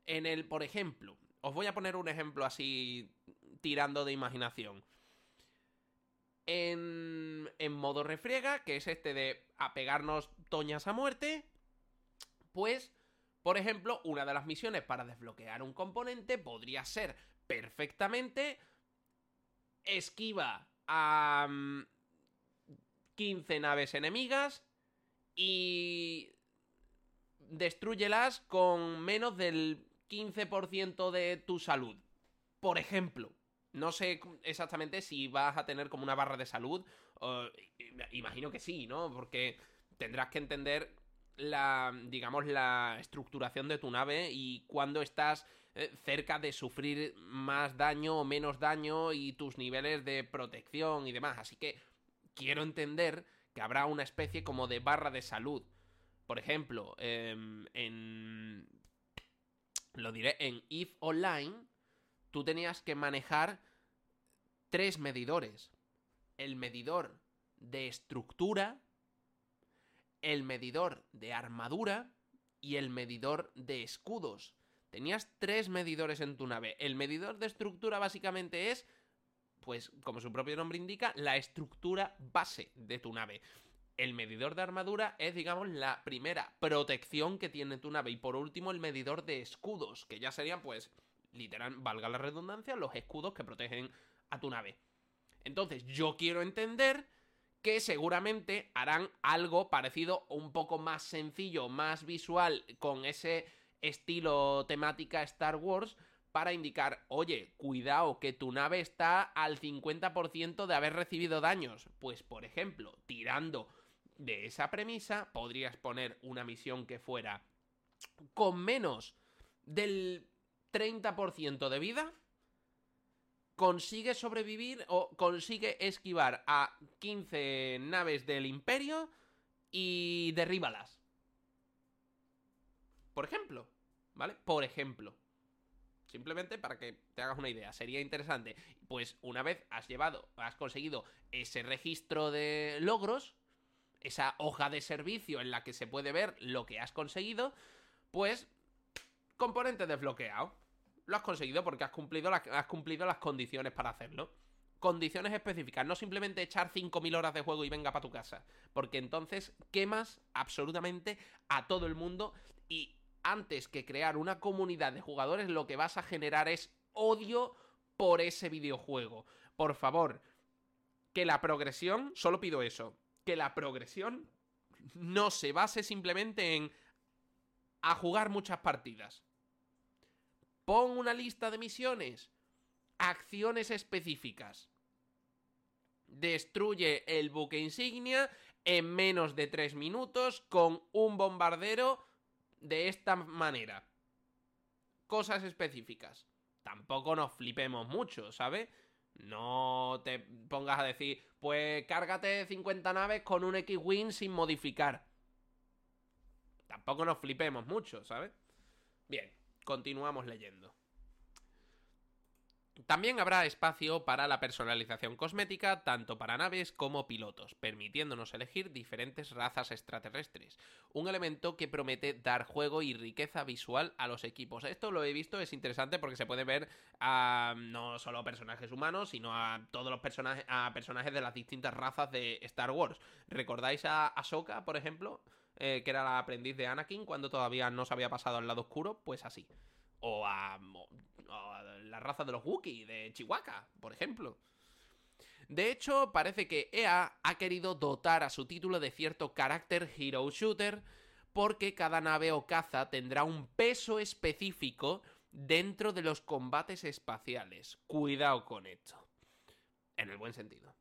En el, por ejemplo, os voy a poner un ejemplo así tirando de imaginación. En, en modo refriega, que es este de apegarnos toñas a muerte, pues, por ejemplo, una de las misiones para desbloquear un componente podría ser perfectamente esquiva a 15 mm, naves enemigas y destruyelas con menos del 15% de tu salud. Por ejemplo, no sé exactamente si vas a tener como una barra de salud. imagino que sí, ¿no? Porque tendrás que entender la, digamos, la estructuración de tu nave y cuando estás eh, cerca de sufrir más daño o menos daño y tus niveles de protección y demás. Así que quiero entender que habrá una especie como de barra de salud. Por ejemplo, em, en lo diré, en If Online, tú tenías que manejar tres medidores. El medidor de estructura, el medidor de armadura y el medidor de escudos. Tenías tres medidores en tu nave. El medidor de estructura básicamente es, pues como su propio nombre indica, la estructura base de tu nave. El medidor de armadura es, digamos, la primera protección que tiene tu nave. Y por último, el medidor de escudos, que ya serían, pues, literal, valga la redundancia, los escudos que protegen a tu nave. Entonces, yo quiero entender que seguramente harán algo parecido, un poco más sencillo, más visual, con ese estilo temática Star Wars, para indicar, oye, cuidado, que tu nave está al 50% de haber recibido daños. Pues, por ejemplo, tirando de esa premisa, podrías poner una misión que fuera con menos del 30% de vida, consigue sobrevivir o consigue esquivar a 15 naves del imperio y derríbalas. Por ejemplo, ¿vale? Por ejemplo. Simplemente para que te hagas una idea, sería interesante. Pues una vez has llevado, has conseguido ese registro de logros, esa hoja de servicio en la que se puede ver lo que has conseguido, pues componente desbloqueado. Lo has conseguido porque has cumplido, has cumplido las condiciones para hacerlo. Condiciones específicas, no simplemente echar 5.000 horas de juego y venga para tu casa. Porque entonces quemas absolutamente a todo el mundo y antes que crear una comunidad de jugadores lo que vas a generar es odio por ese videojuego. Por favor, que la progresión, solo pido eso, que la progresión no se base simplemente en a jugar muchas partidas. Pon una lista de misiones, acciones específicas. Destruye el buque insignia en menos de 3 minutos con un bombardero de esta manera. Cosas específicas. Tampoco nos flipemos mucho, ¿sabes? No te pongas a decir, pues cárgate 50 naves con un X-Wing sin modificar. Tampoco nos flipemos mucho, ¿sabes? Bien, continuamos leyendo. También habrá espacio para la personalización cosmética tanto para naves como pilotos, permitiéndonos elegir diferentes razas extraterrestres, un elemento que promete dar juego y riqueza visual a los equipos. Esto lo he visto, es interesante porque se puede ver a no solo personajes humanos, sino a todos los personajes, a personajes de las distintas razas de Star Wars. ¿Recordáis a Ahsoka, por ejemplo? Eh, que era la aprendiz de Anakin cuando todavía no se había pasado al lado oscuro, pues así. O a, la raza de los Wookiee de Chihuahua, por ejemplo. De hecho, parece que EA ha querido dotar a su título de cierto carácter hero shooter porque cada nave o caza tendrá un peso específico dentro de los combates espaciales. Cuidado con esto. En el buen sentido.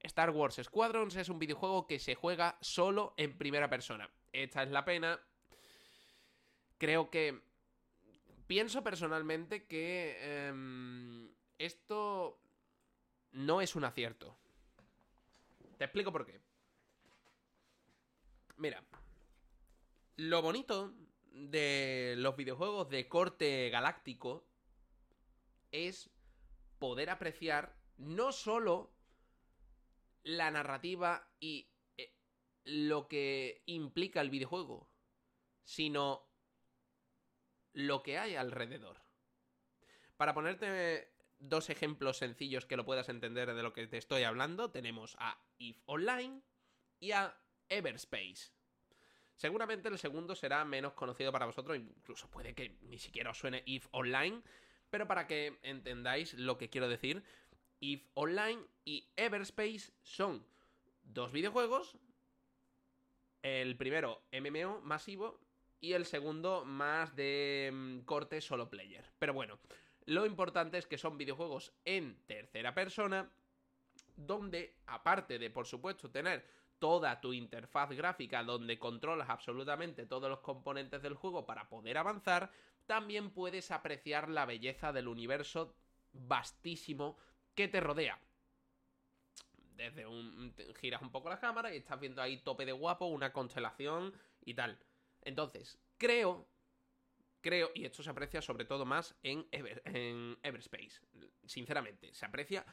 Star Wars Squadrons es un videojuego que se juega solo en primera persona. Esta es la pena. Creo que... Pienso personalmente que em, esto no es un acierto. Te explico por qué. Mira, lo bonito de los videojuegos de corte galáctico es poder apreciar no solo la narrativa y eh, lo que implica el videojuego, sino lo que hay alrededor. Para ponerte dos ejemplos sencillos que lo puedas entender de lo que te estoy hablando, tenemos a If Online y a Everspace. Seguramente el segundo será menos conocido para vosotros, incluso puede que ni siquiera os suene If Online, pero para que entendáis lo que quiero decir, If Online y Everspace son dos videojuegos, el primero MMO masivo y el segundo más de mm, corte solo player. Pero bueno, lo importante es que son videojuegos en tercera persona, donde, aparte de, por supuesto, tener toda tu interfaz gráfica donde controlas absolutamente todos los componentes del juego para poder avanzar, también puedes apreciar la belleza del universo vastísimo que te rodea. Desde un... giras un poco la cámara y estás viendo ahí tope de guapo, una constelación y tal. Entonces, creo creo, y esto se aprecia sobre todo más en, en Everspace, sinceramente, se aprecia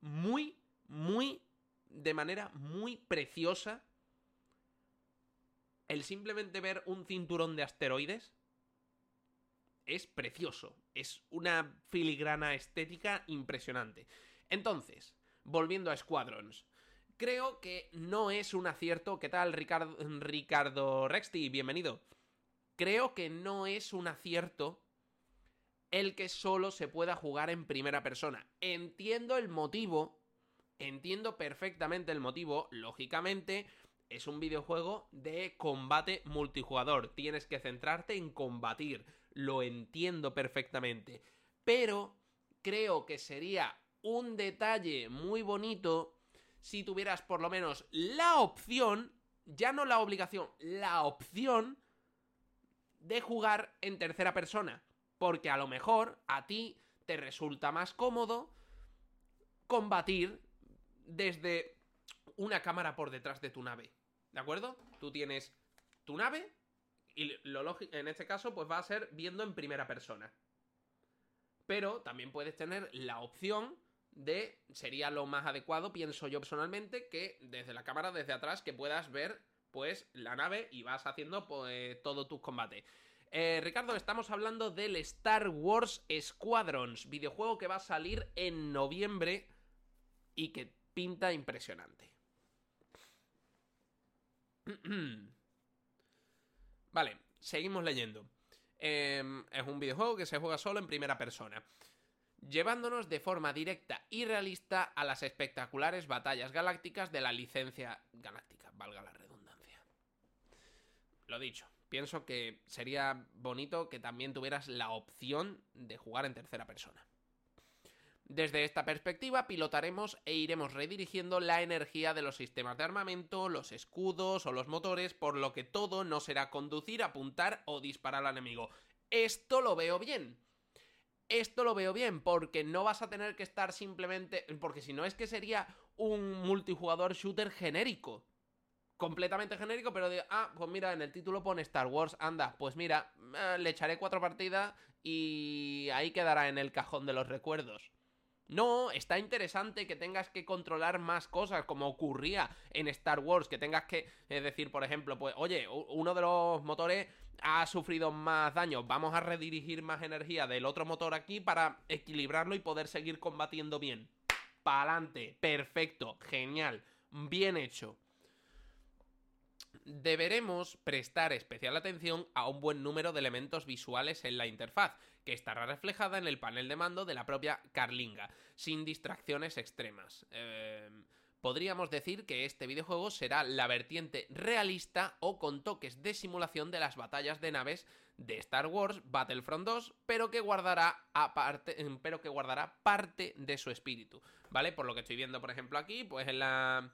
muy, muy, de manera muy preciosa el simplemente ver un cinturón de asteroides. Es precioso, es una filigrana estética impresionante. Entonces, volviendo a Squadrons, creo que no es un acierto. ¿Qué tal, Ricardo, Ricardo Rexti? Bienvenido creo que no es un acierto el que solo se pueda jugar en primera persona. Entiendo el motivo, entiendo perfectamente el motivo, lógicamente es un videojuego de combate multijugador, tienes que centrarte en combatir, lo entiendo perfectamente, pero creo que sería un detalle muy bonito si tuvieras por lo menos la opción, ya no la obligación, la opción de jugar en tercera persona. Porque a lo mejor a ti te resulta más cómodo combatir desde una cámara por detrás de tu nave. ¿De acuerdo? Tú tienes tu nave y lo en este caso pues va a ser viendo en primera persona. Pero también puedes tener la opción de, sería lo más adecuado, pienso yo personalmente, que desde la cámara, desde atrás, que puedas ver pues la nave y vas haciendo pues todos tus combates. Eh, Ricardo, estamos hablando del Star Wars Squadrons, videojuego que va a salir en noviembre y que pinta impresionante. vale, seguimos leyendo. Em, es un videojuego que se juega solo en primera persona, llevándonos de forma directa y realista a las espectaculares batallas galácticas de la licencia galáctica, valga la redundancia. Lo dicho, pienso que sería bonito que también tuvieras la opción de jugar en tercera persona. Desde esta perspectiva pilotaremos e iremos redirigiendo la energía de los sistemas de armamento, los escudos o los motores, por lo que todo no será conducir, apuntar o disparar al enemigo. Esto lo veo bien. Esto lo veo bien porque no vas a tener que estar simplemente... porque si no es que sería un multijugador shooter genérico completamente genérico, pero de, ah, pues mira, en el título pone Star Wars, anda, pues mira, eh, le echaré cuatro partidas y ahí quedará en el cajón de los recuerdos. No, está interesante que tengas que controlar más cosas, como ocurría en Star Wars, que tengas que decir, por ejemplo, pues, oye, uno de los motores ha sufrido más daño, vamos a redirigir más energía del otro motor aquí para equilibrarlo y poder seguir combatiendo bien. Pa'lante, perfecto, genial, bien hecho deberemos prestar especial atención a un buen número de elementos visuales en la interfaz, que estará reflejada en el panel de mando de la propia Carlinga, sin distracciones extremas. Eh, podríamos decir que este videojuego será la vertiente realista o con toques de simulación de las batallas de naves de Star Wars Battlefront 2, pero que guardará aparte, pero que guardará parte de su espíritu, ¿vale? Por lo que estoy viendo, por ejemplo, aquí, pues en la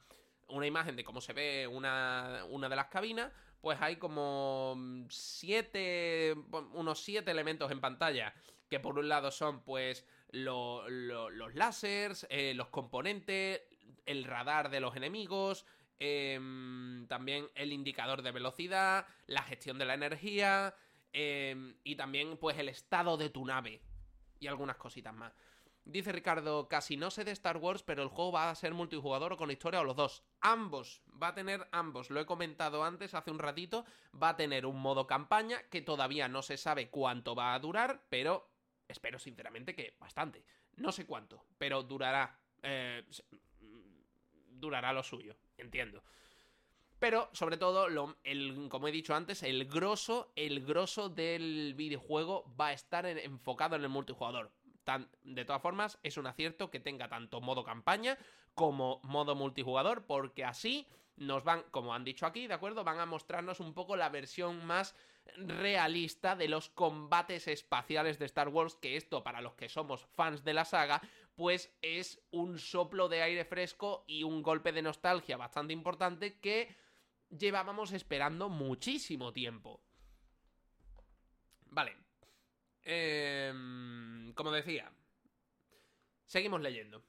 una imagen de cómo se ve una, una de las cabinas, pues hay como siete, unos siete elementos en pantalla, que por un lado son pues los láseres, eh, los componentes, el radar de los enemigos, em, también el indicador de velocidad, la gestión de la energía em, y también pues el estado de tu nave y algunas cositas más. Dice Ricardo, casi no sé de Star Wars, pero el juego va a ser multijugador o con historia o los dos. Ambos, va a tener ambos, lo he comentado antes hace un ratito, va a tener un modo campaña que todavía no se sabe cuánto va a durar, pero espero sinceramente que bastante. No sé cuánto, pero durará. Eh, durará lo suyo, entiendo. Pero, sobre todo, el, como he dicho antes, el grosso, el grosso del videojuego va a estar enfocado en el multijugador. de todas formas, es un acierto que tenga tanto modo campaña como modo multijugador, porque así nos van, como han dicho aquí, ¿de acuerdo? Van a mostrarnos un poco la versión más realista de los combates espaciales de Star Wars, que esto para los que somos fans de la saga, pues es un soplo de aire fresco y un golpe de nostalgia bastante importante que llevábamos esperando muchísimo tiempo. Vale. Em, como decía, seguimos leyendo.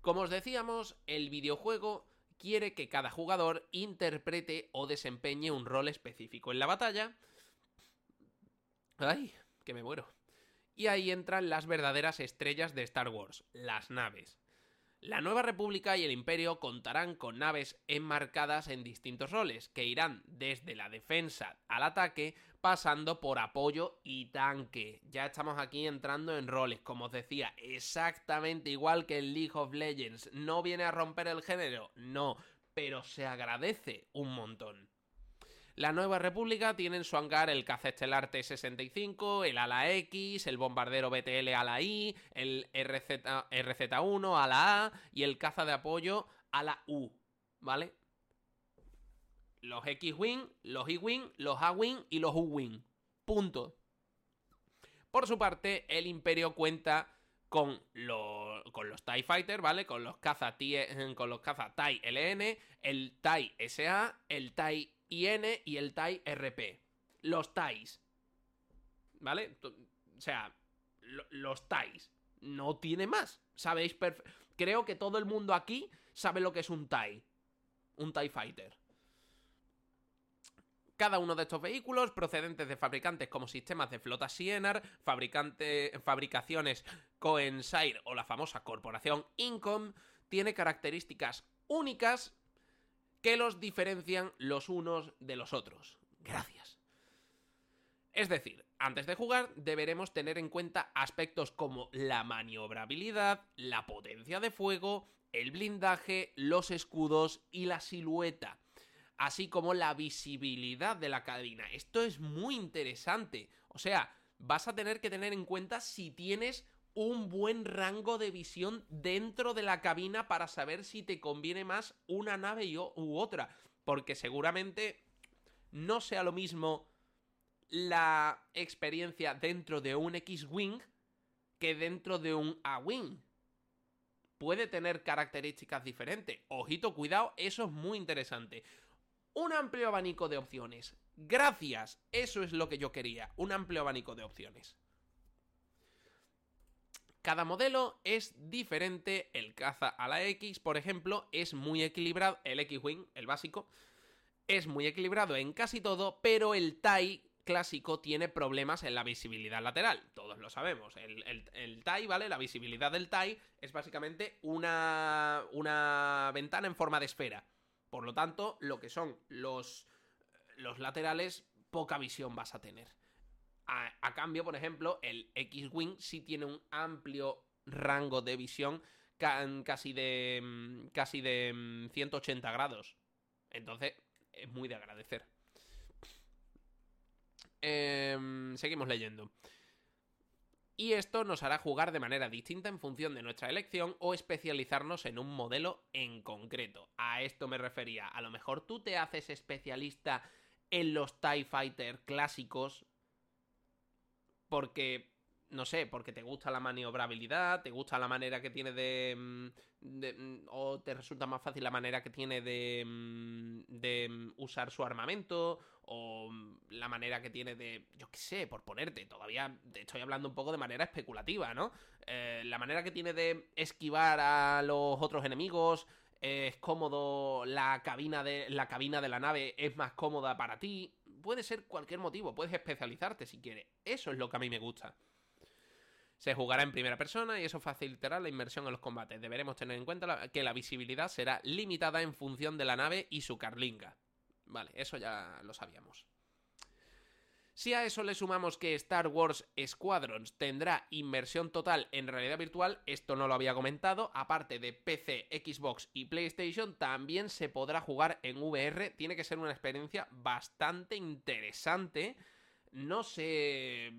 Como os decíamos, el videojuego quiere que cada jugador interprete o desempeñe un rol específico en la batalla. ¡Ay! Que me muero. Y ahí entran las verdaderas estrellas de Star Wars, las naves. La Nueva República y el Imperio contarán con naves enmarcadas en distintos roles, que irán desde la defensa al ataque, pasando por apoyo y tanque. Ya estamos aquí entrando en roles, como os decía, exactamente igual que en League of Legends. ¿No viene a romper el género? No, pero se agradece un montón. La Nueva República tiene en su hangar el caza estelar T-65, el ala X, el bombardero BTL ala I, el RZ, RZ-1 ala A y el caza de apoyo ala U, ¿vale? Los X-Wing, los Y-Wing, los A-Wing y los U-Wing. Punto. Por su parte, el Imperio cuenta con, con los TIE Fighter, ¿vale? Con los caza, con los caza TIE LN, el TIE SA, el TIE IN y el TAI RP. Los TAIs. ¿Vale? O sea, los TAIs. No tiene más. Sabéis Creo que todo el mundo aquí sabe lo que es un TAI. Un TIE Fighter. Cada uno de estos vehículos, procedentes de fabricantes como sistemas de flota Sienar, fabricaciones Coensire o la famosa corporación Incom, tiene características únicas que los diferencian los unos de los otros. Gracias. Es decir, antes de jugar deberemos tener en cuenta aspectos como la maniobrabilidad, la potencia de fuego, el blindaje, los escudos y la silueta, así como la visibilidad de la cabina. Esto es muy interesante. O sea, vas a tener que tener en cuenta si tienes un buen rango de visión dentro de la cabina para saber si te conviene más una nave u otra. Porque seguramente no sea lo mismo la experiencia dentro de un X-Wing que dentro de un A-Wing. Puede tener características diferentes. Ojito, cuidado, eso es muy interesante. Un amplio abanico de opciones. Gracias, eso es lo que yo quería. Un amplio abanico de opciones. Cada modelo es diferente, el caza a la X, por ejemplo, es muy equilibrado, el X-Wing, el básico, es muy equilibrado en casi todo, pero el TIE clásico tiene problemas en la visibilidad lateral, todos lo sabemos. El, el, TIE, ¿vale? La visibilidad del TIE es básicamente una, una ventana en forma de esfera. Por lo tanto, lo que son los, los laterales, poca visión vas a tener. A, cambio, por ejemplo, el X-Wing sí tiene un amplio rango de visión casi de mm, casi de 180 mm, grados. Entonces, es muy de agradecer. Em, seguimos leyendo. y esto nos hará jugar de manera distinta en función de nuestra elección o especializarnos en un modelo en concreto. A esto me refería. A lo mejor tú te haces especialista en los TIE Fighter clásicos porque no sé, porque te gusta la maniobrabilidad, te gusta la manera que tiene de, mm, mm, o te resulta más fácil la manera que tiene de, mm, de usar su armamento, o la manera que tiene de, yo qué sé, por ponerte, todavía estoy hablando un poco de manera especulativa, ¿no? Eh, la manera que tiene de esquivar a los otros enemigos, es cómodo la cabina de la cabina de la nave es más cómoda para ti puede ser cualquier motivo puedes especializarte si quieres eso es lo que a mí me gusta se jugará en primera persona y eso facilitará la inmersión en los combates. Deberemos tener en cuenta que la visibilidad será limitada en función de la nave y su carlinga. Vale, eso ya lo sabíamos. Si a eso le sumamos que Star Wars Squadrons tendrá inmersión total en realidad virtual, esto no lo había comentado, aparte de PC, Xbox y PlayStation, también se podrá jugar en VR, tiene que ser una experiencia bastante interesante. No sé,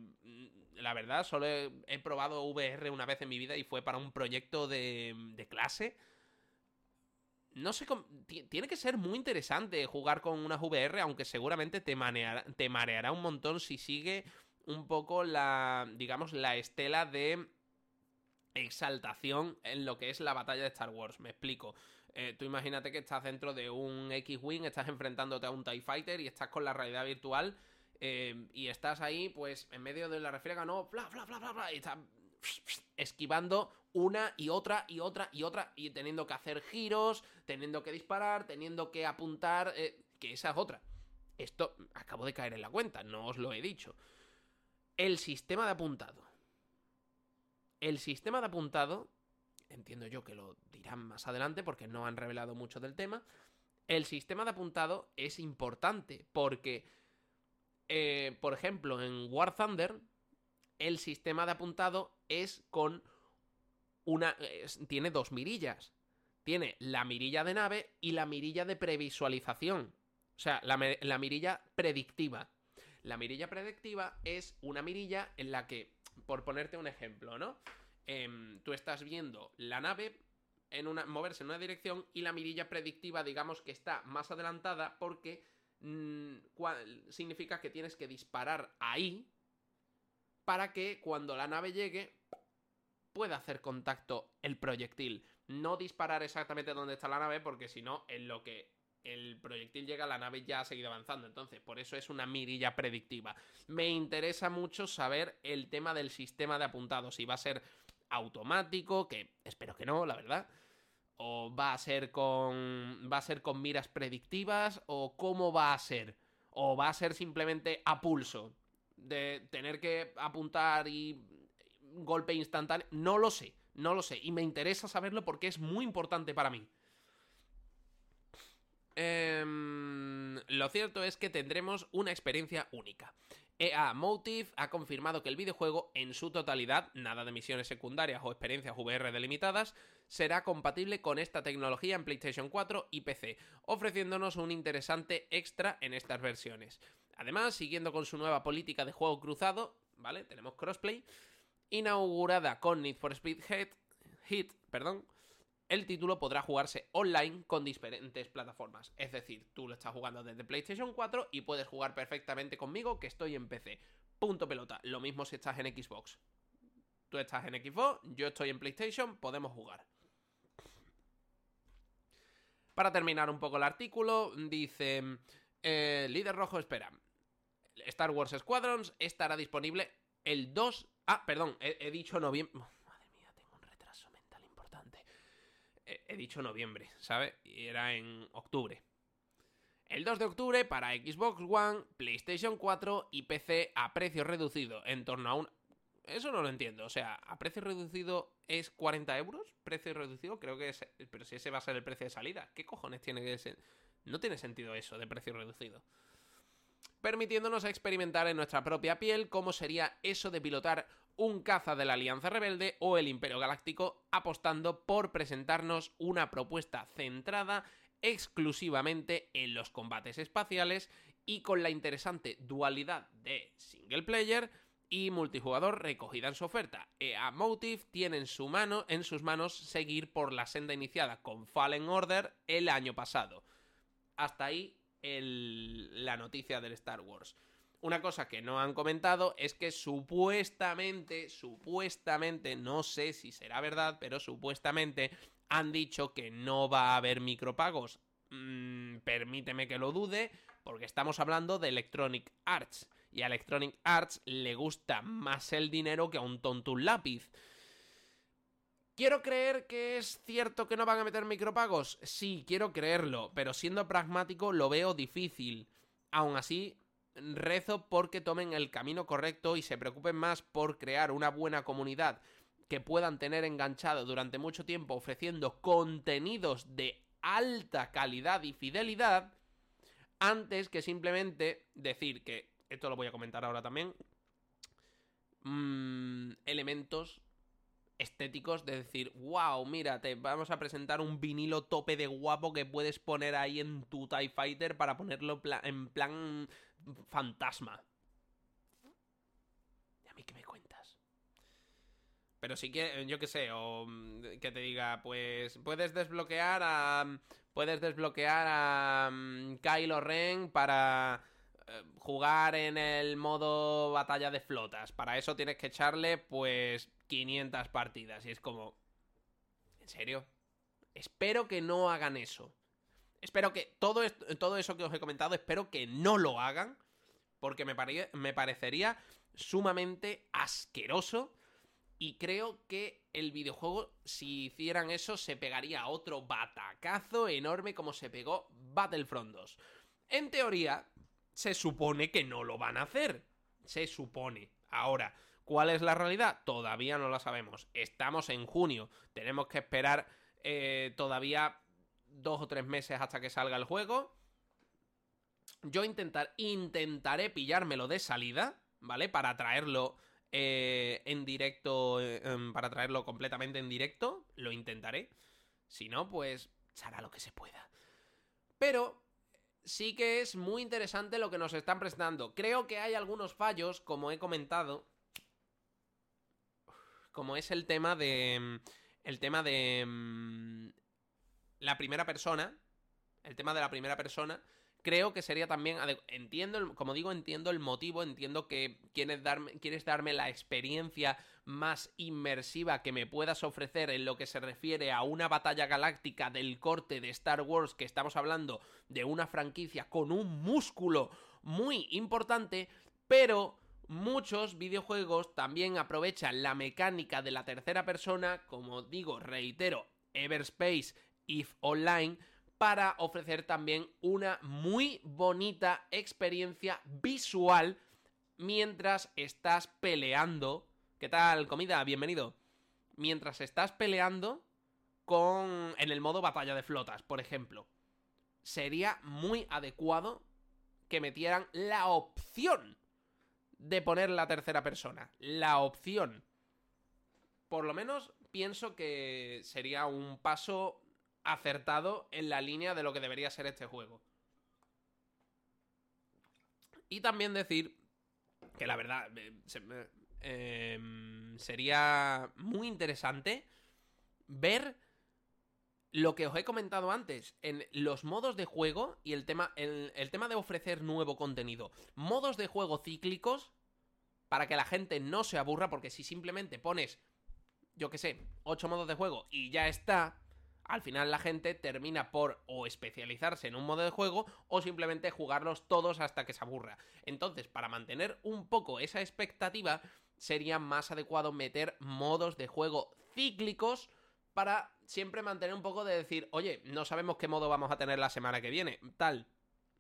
la verdad, solo he, probado VR una vez en mi vida y fue para un proyecto de, de clase no sé cómo, tiene que ser muy interesante jugar con unas VR, aunque seguramente te, te mareará un montón si sigue un poco la, digamos, la estela de exaltación en lo que es la batalla de Star Wars. Me explico. Eh, tú imagínate que estás dentro de un X-Wing, estás enfrentándote a un TIE Fighter y estás con la realidad virtual eh, y estás ahí, pues, en medio de la refriega, ¿no? Fla, fla, fla, fla, fla, y estás esquivando una y otra y otra y otra y teniendo que hacer giros, teniendo que disparar, teniendo que apuntar, eh, que esa es otra. Esto acabo de caer en la cuenta, no os lo he dicho. El sistema de apuntado. El sistema de apuntado, entiendo yo que lo dirán más adelante porque no han revelado mucho del tema. El sistema de apuntado es importante porque, eh, por ejemplo, en War Thunder, el sistema de apuntado es con una... tiene dos mirillas. Tiene la mirilla de nave y la mirilla de previsualización. O sea, la, mirilla predictiva. La mirilla predictiva es una mirilla en la que, por ponerte un ejemplo, ¿no? Em, tú estás viendo la nave en una, moverse en una dirección y la mirilla predictiva, digamos que está más adelantada porque mm, significa que tienes que disparar ahí para que cuando la nave llegue pueda hacer contacto el proyectil. No disparar exactamente donde está la nave, porque si no, en lo que el proyectil llega, la nave ya ha seguido avanzando. Entonces, por eso es una mirilla predictiva. Me interesa mucho saber el tema del sistema de apuntados. Si va a ser automático, que espero que no, la verdad. O va a ser con. va a ser con miras predictivas. O cómo va a ser. O va a ser simplemente a pulso de tener que apuntar y golpe instantáneo, no lo sé, no lo sé. Y me interesa saberlo porque es muy importante para mí. Em, lo cierto es que tendremos una experiencia única. EA Motive ha confirmado que el videojuego en su totalidad, nada de misiones secundarias o experiencias VR delimitadas, será compatible con esta tecnología en PlayStation 4 y PC, ofreciéndonos un interesante extra en estas versiones. Además, siguiendo con su nueva política de juego cruzado, ¿vale? Tenemos crossplay, inaugurada con Need for Speed Hit, perdón, el título podrá jugarse online con diferentes plataformas. Es decir, tú lo estás jugando desde PlayStation 4 y puedes jugar perfectamente conmigo que estoy en PC. Punto pelota. Lo mismo si estás en Xbox. Tú estás en Xbox, yo estoy en PlayStation, podemos jugar. Para terminar un poco el artículo, dice... Eh, líder rojo espera. Star Wars Squadrons estará disponible el 2... Ah, perdón, he, dicho noviembre... madre mía, tengo un retraso mental importante. He, dicho noviembre, ¿sabes? Y era en octubre. El 2 de octubre para Xbox One, PlayStation 4 y PC a precio reducido, en torno a un... Eso no lo entiendo, o sea, a precio reducido es 40 euros, precio reducido, creo que es... Pero si ese va a ser el precio de salida, ¿qué cojones tiene que ser? No tiene sentido eso de precio reducido permitiéndonos experimentar en nuestra propia piel cómo sería eso de pilotar un caza de la Alianza Rebelde o el Imperio Galáctico, apostando por presentarnos una propuesta centrada exclusivamente en los combates espaciales y con la interesante dualidad de single player y multijugador recogida en su oferta. EA Motive tiene en, su mano, en sus manos seguir por la senda iniciada con Fallen Order el año pasado. Hasta ahí la noticia del Star Wars. Una cosa que no han comentado es que supuestamente, supuestamente, no sé si será verdad, pero supuestamente han dicho que no va a haber micropagos. Mm, permíteme que lo dude, porque estamos hablando de Electronic Arts. Y a Electronic Arts le gusta más el dinero que a un tonto lápiz. ¿Quiero creer que es cierto que no van a meter micropagos? Sí, quiero creerlo, pero siendo pragmático lo veo difícil. Aún así, rezo porque tomen el camino correcto y se preocupen más por crear una buena comunidad que puedan tener enganchado durante mucho tiempo ofreciendo contenidos de alta calidad y fidelidad antes que simplemente decir que, esto lo voy a comentar ahora también, mmm, elementos estéticos de decir, wow, mira, te vamos a presentar un vinilo tope de guapo que puedes poner ahí en tu TIE Fighter para ponerlo en plan fantasma. ¿Y a mí qué me cuentas? Pero sí que, yo qué sé, o mm, que te diga, pues puedes desbloquear a... Puedes desbloquear a mm, Kylo Ren para jugar en el modo batalla de flotas. Para eso tienes que echarle, pues, 500 partidas. Y es como... ¿En serio? Espero que no hagan eso. Espero que todo, todo eso que os he comentado, espero que no lo hagan. Porque me, me parecería sumamente asqueroso. Y creo que el videojuego, si hicieran eso, se pegaría otro batacazo enorme como se pegó Battlefront 2. En teoría, se supone que no lo van a hacer. Se supone. Ahora, ¿Cuál es la realidad? Todavía no la sabemos. Estamos en junio. Tenemos que esperar eh, todavía dos o tres meses hasta que salga el juego. Yo intentar, intentaré pillármelo de salida, ¿vale? Para traerlo eh, en directo, eh, em, para traerlo completamente en directo. Lo intentaré. Si no, pues se hará lo que se pueda. Pero sí que es muy interesante lo que nos están presentando. Creo que hay algunos fallos, como he comentado, como es el tema de. Mm, el tema de. Mm, la primera persona. El tema de la primera persona. Creo que sería también. Entiendo, como digo, entiendo el motivo. Entiendo que quieres darme, quieres darme la experiencia más inmersiva que me puedas ofrecer en lo que se refiere a una batalla galáctica del corte de Star Wars. Que estamos hablando de una franquicia con un músculo muy importante. Pero Muchos videojuegos también aprovechan la mecánica de la tercera persona, como digo, reitero, Everspace, If Online, para ofrecer también una muy bonita experiencia visual mientras estás peleando. ¿Qué tal, comida? Bienvenido. Mientras estás peleando con en el modo batalla de flotas, por ejemplo. Sería muy adecuado que metieran la opción de poner la tercera persona. La opción. Por lo menos pienso que sería un paso acertado en la línea de lo que debería ser este juego. Y también decir que la verdad em, sería muy interesante ver lo que os he comentado antes, en los modos de juego y el tema, el, tema de ofrecer nuevo contenido. Modos de juego cíclicos para que la gente no se aburra, porque si simplemente pones, yo qué sé, 8 modos de juego y ya está, al final la gente termina por o especializarse en un modo de juego o simplemente jugarlos todos hasta que se aburra. Entonces, para mantener un poco esa expectativa, sería más adecuado meter modos de juego cíclicos para siempre mantener un poco de decir, oye, no sabemos qué modo vamos a tener la semana que viene, tal.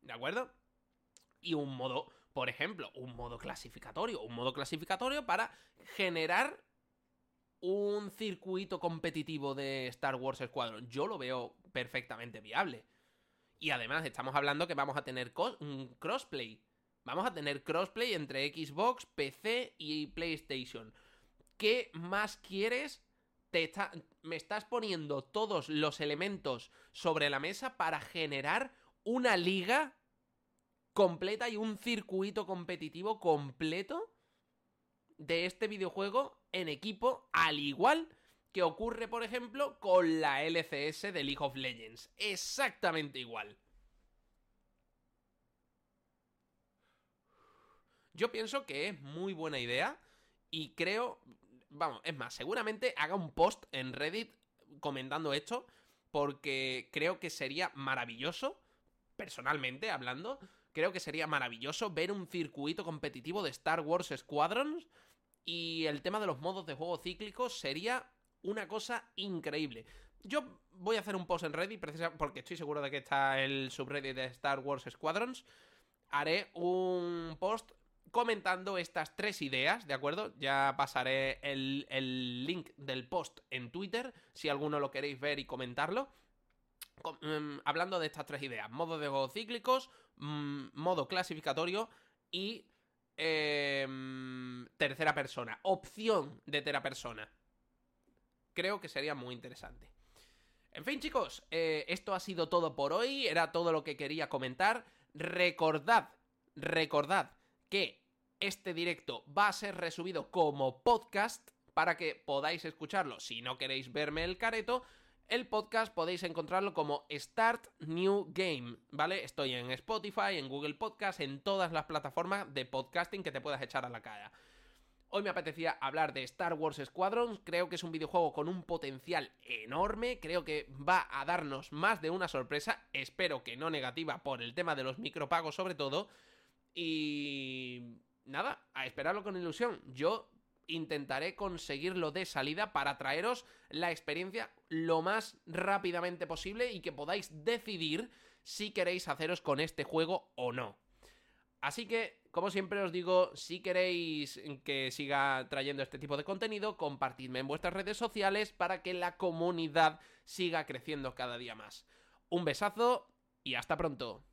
¿De acuerdo? Y un modo, por ejemplo, un modo clasificatorio, un modo clasificatorio para generar un circuito competitivo de Star Wars Squadron. Yo lo veo perfectamente viable. Y además estamos hablando que vamos a tener un crossplay. Vamos a tener crossplay entre Xbox, PC y PlayStation. ¿Qué más quieres me estás poniendo todos los elementos sobre la mesa para generar una liga completa y un circuito competitivo completo de este videojuego en equipo, al igual que ocurre, por ejemplo, con la LCS de League of Legends. Exactamente igual. Yo pienso que es muy buena idea y creo, vamos, es más, seguramente haga un post en Reddit comentando esto porque creo que sería maravilloso, personalmente hablando, creo que sería maravilloso ver un circuito competitivo de Star Wars Squadrons y el tema de los modos de juego cíclicos sería una cosa increíble. Yo voy a hacer un post en Reddit, precisamente porque estoy seguro de que está el subreddit de Star Wars Squadrons. Haré un post comentando estas tres ideas, ¿de acuerdo? Ya pasaré el, el link del post en Twitter, si alguno lo queréis ver y comentarlo. Em, hablando de estas tres ideas, modo de juego cíclicos, mm, modo clasificatorio y em, tercera persona, opción de tercera persona. Creo que sería muy interesante. En fin, chicos, eh, esto ha sido todo por hoy, era todo lo que quería comentar. Recordad, recordad que este directo va a ser resubido como podcast para que podáis escucharlo. Si no queréis verme el careto, el podcast podéis encontrarlo como Start New Game, ¿vale? Estoy en Spotify, en Google Podcast, en todas las plataformas de podcasting que te puedas echar a la cara. Hoy me apetecía hablar de Star Wars Squadrons, creo que es un videojuego con un potencial enorme, creo que va a darnos más de una sorpresa, espero que no negativa por el tema de los micropagos sobre todo, y nada, a esperarlo con ilusión. Yo intentaré conseguirlo de salida para traeros la experiencia lo más rápidamente posible y que podáis decidir si queréis haceros con este juego o no. Así que, como siempre os digo, si queréis que siga trayendo este tipo de contenido, compartidme en vuestras redes sociales para que la comunidad siga creciendo cada día más. Un besazo y hasta pronto.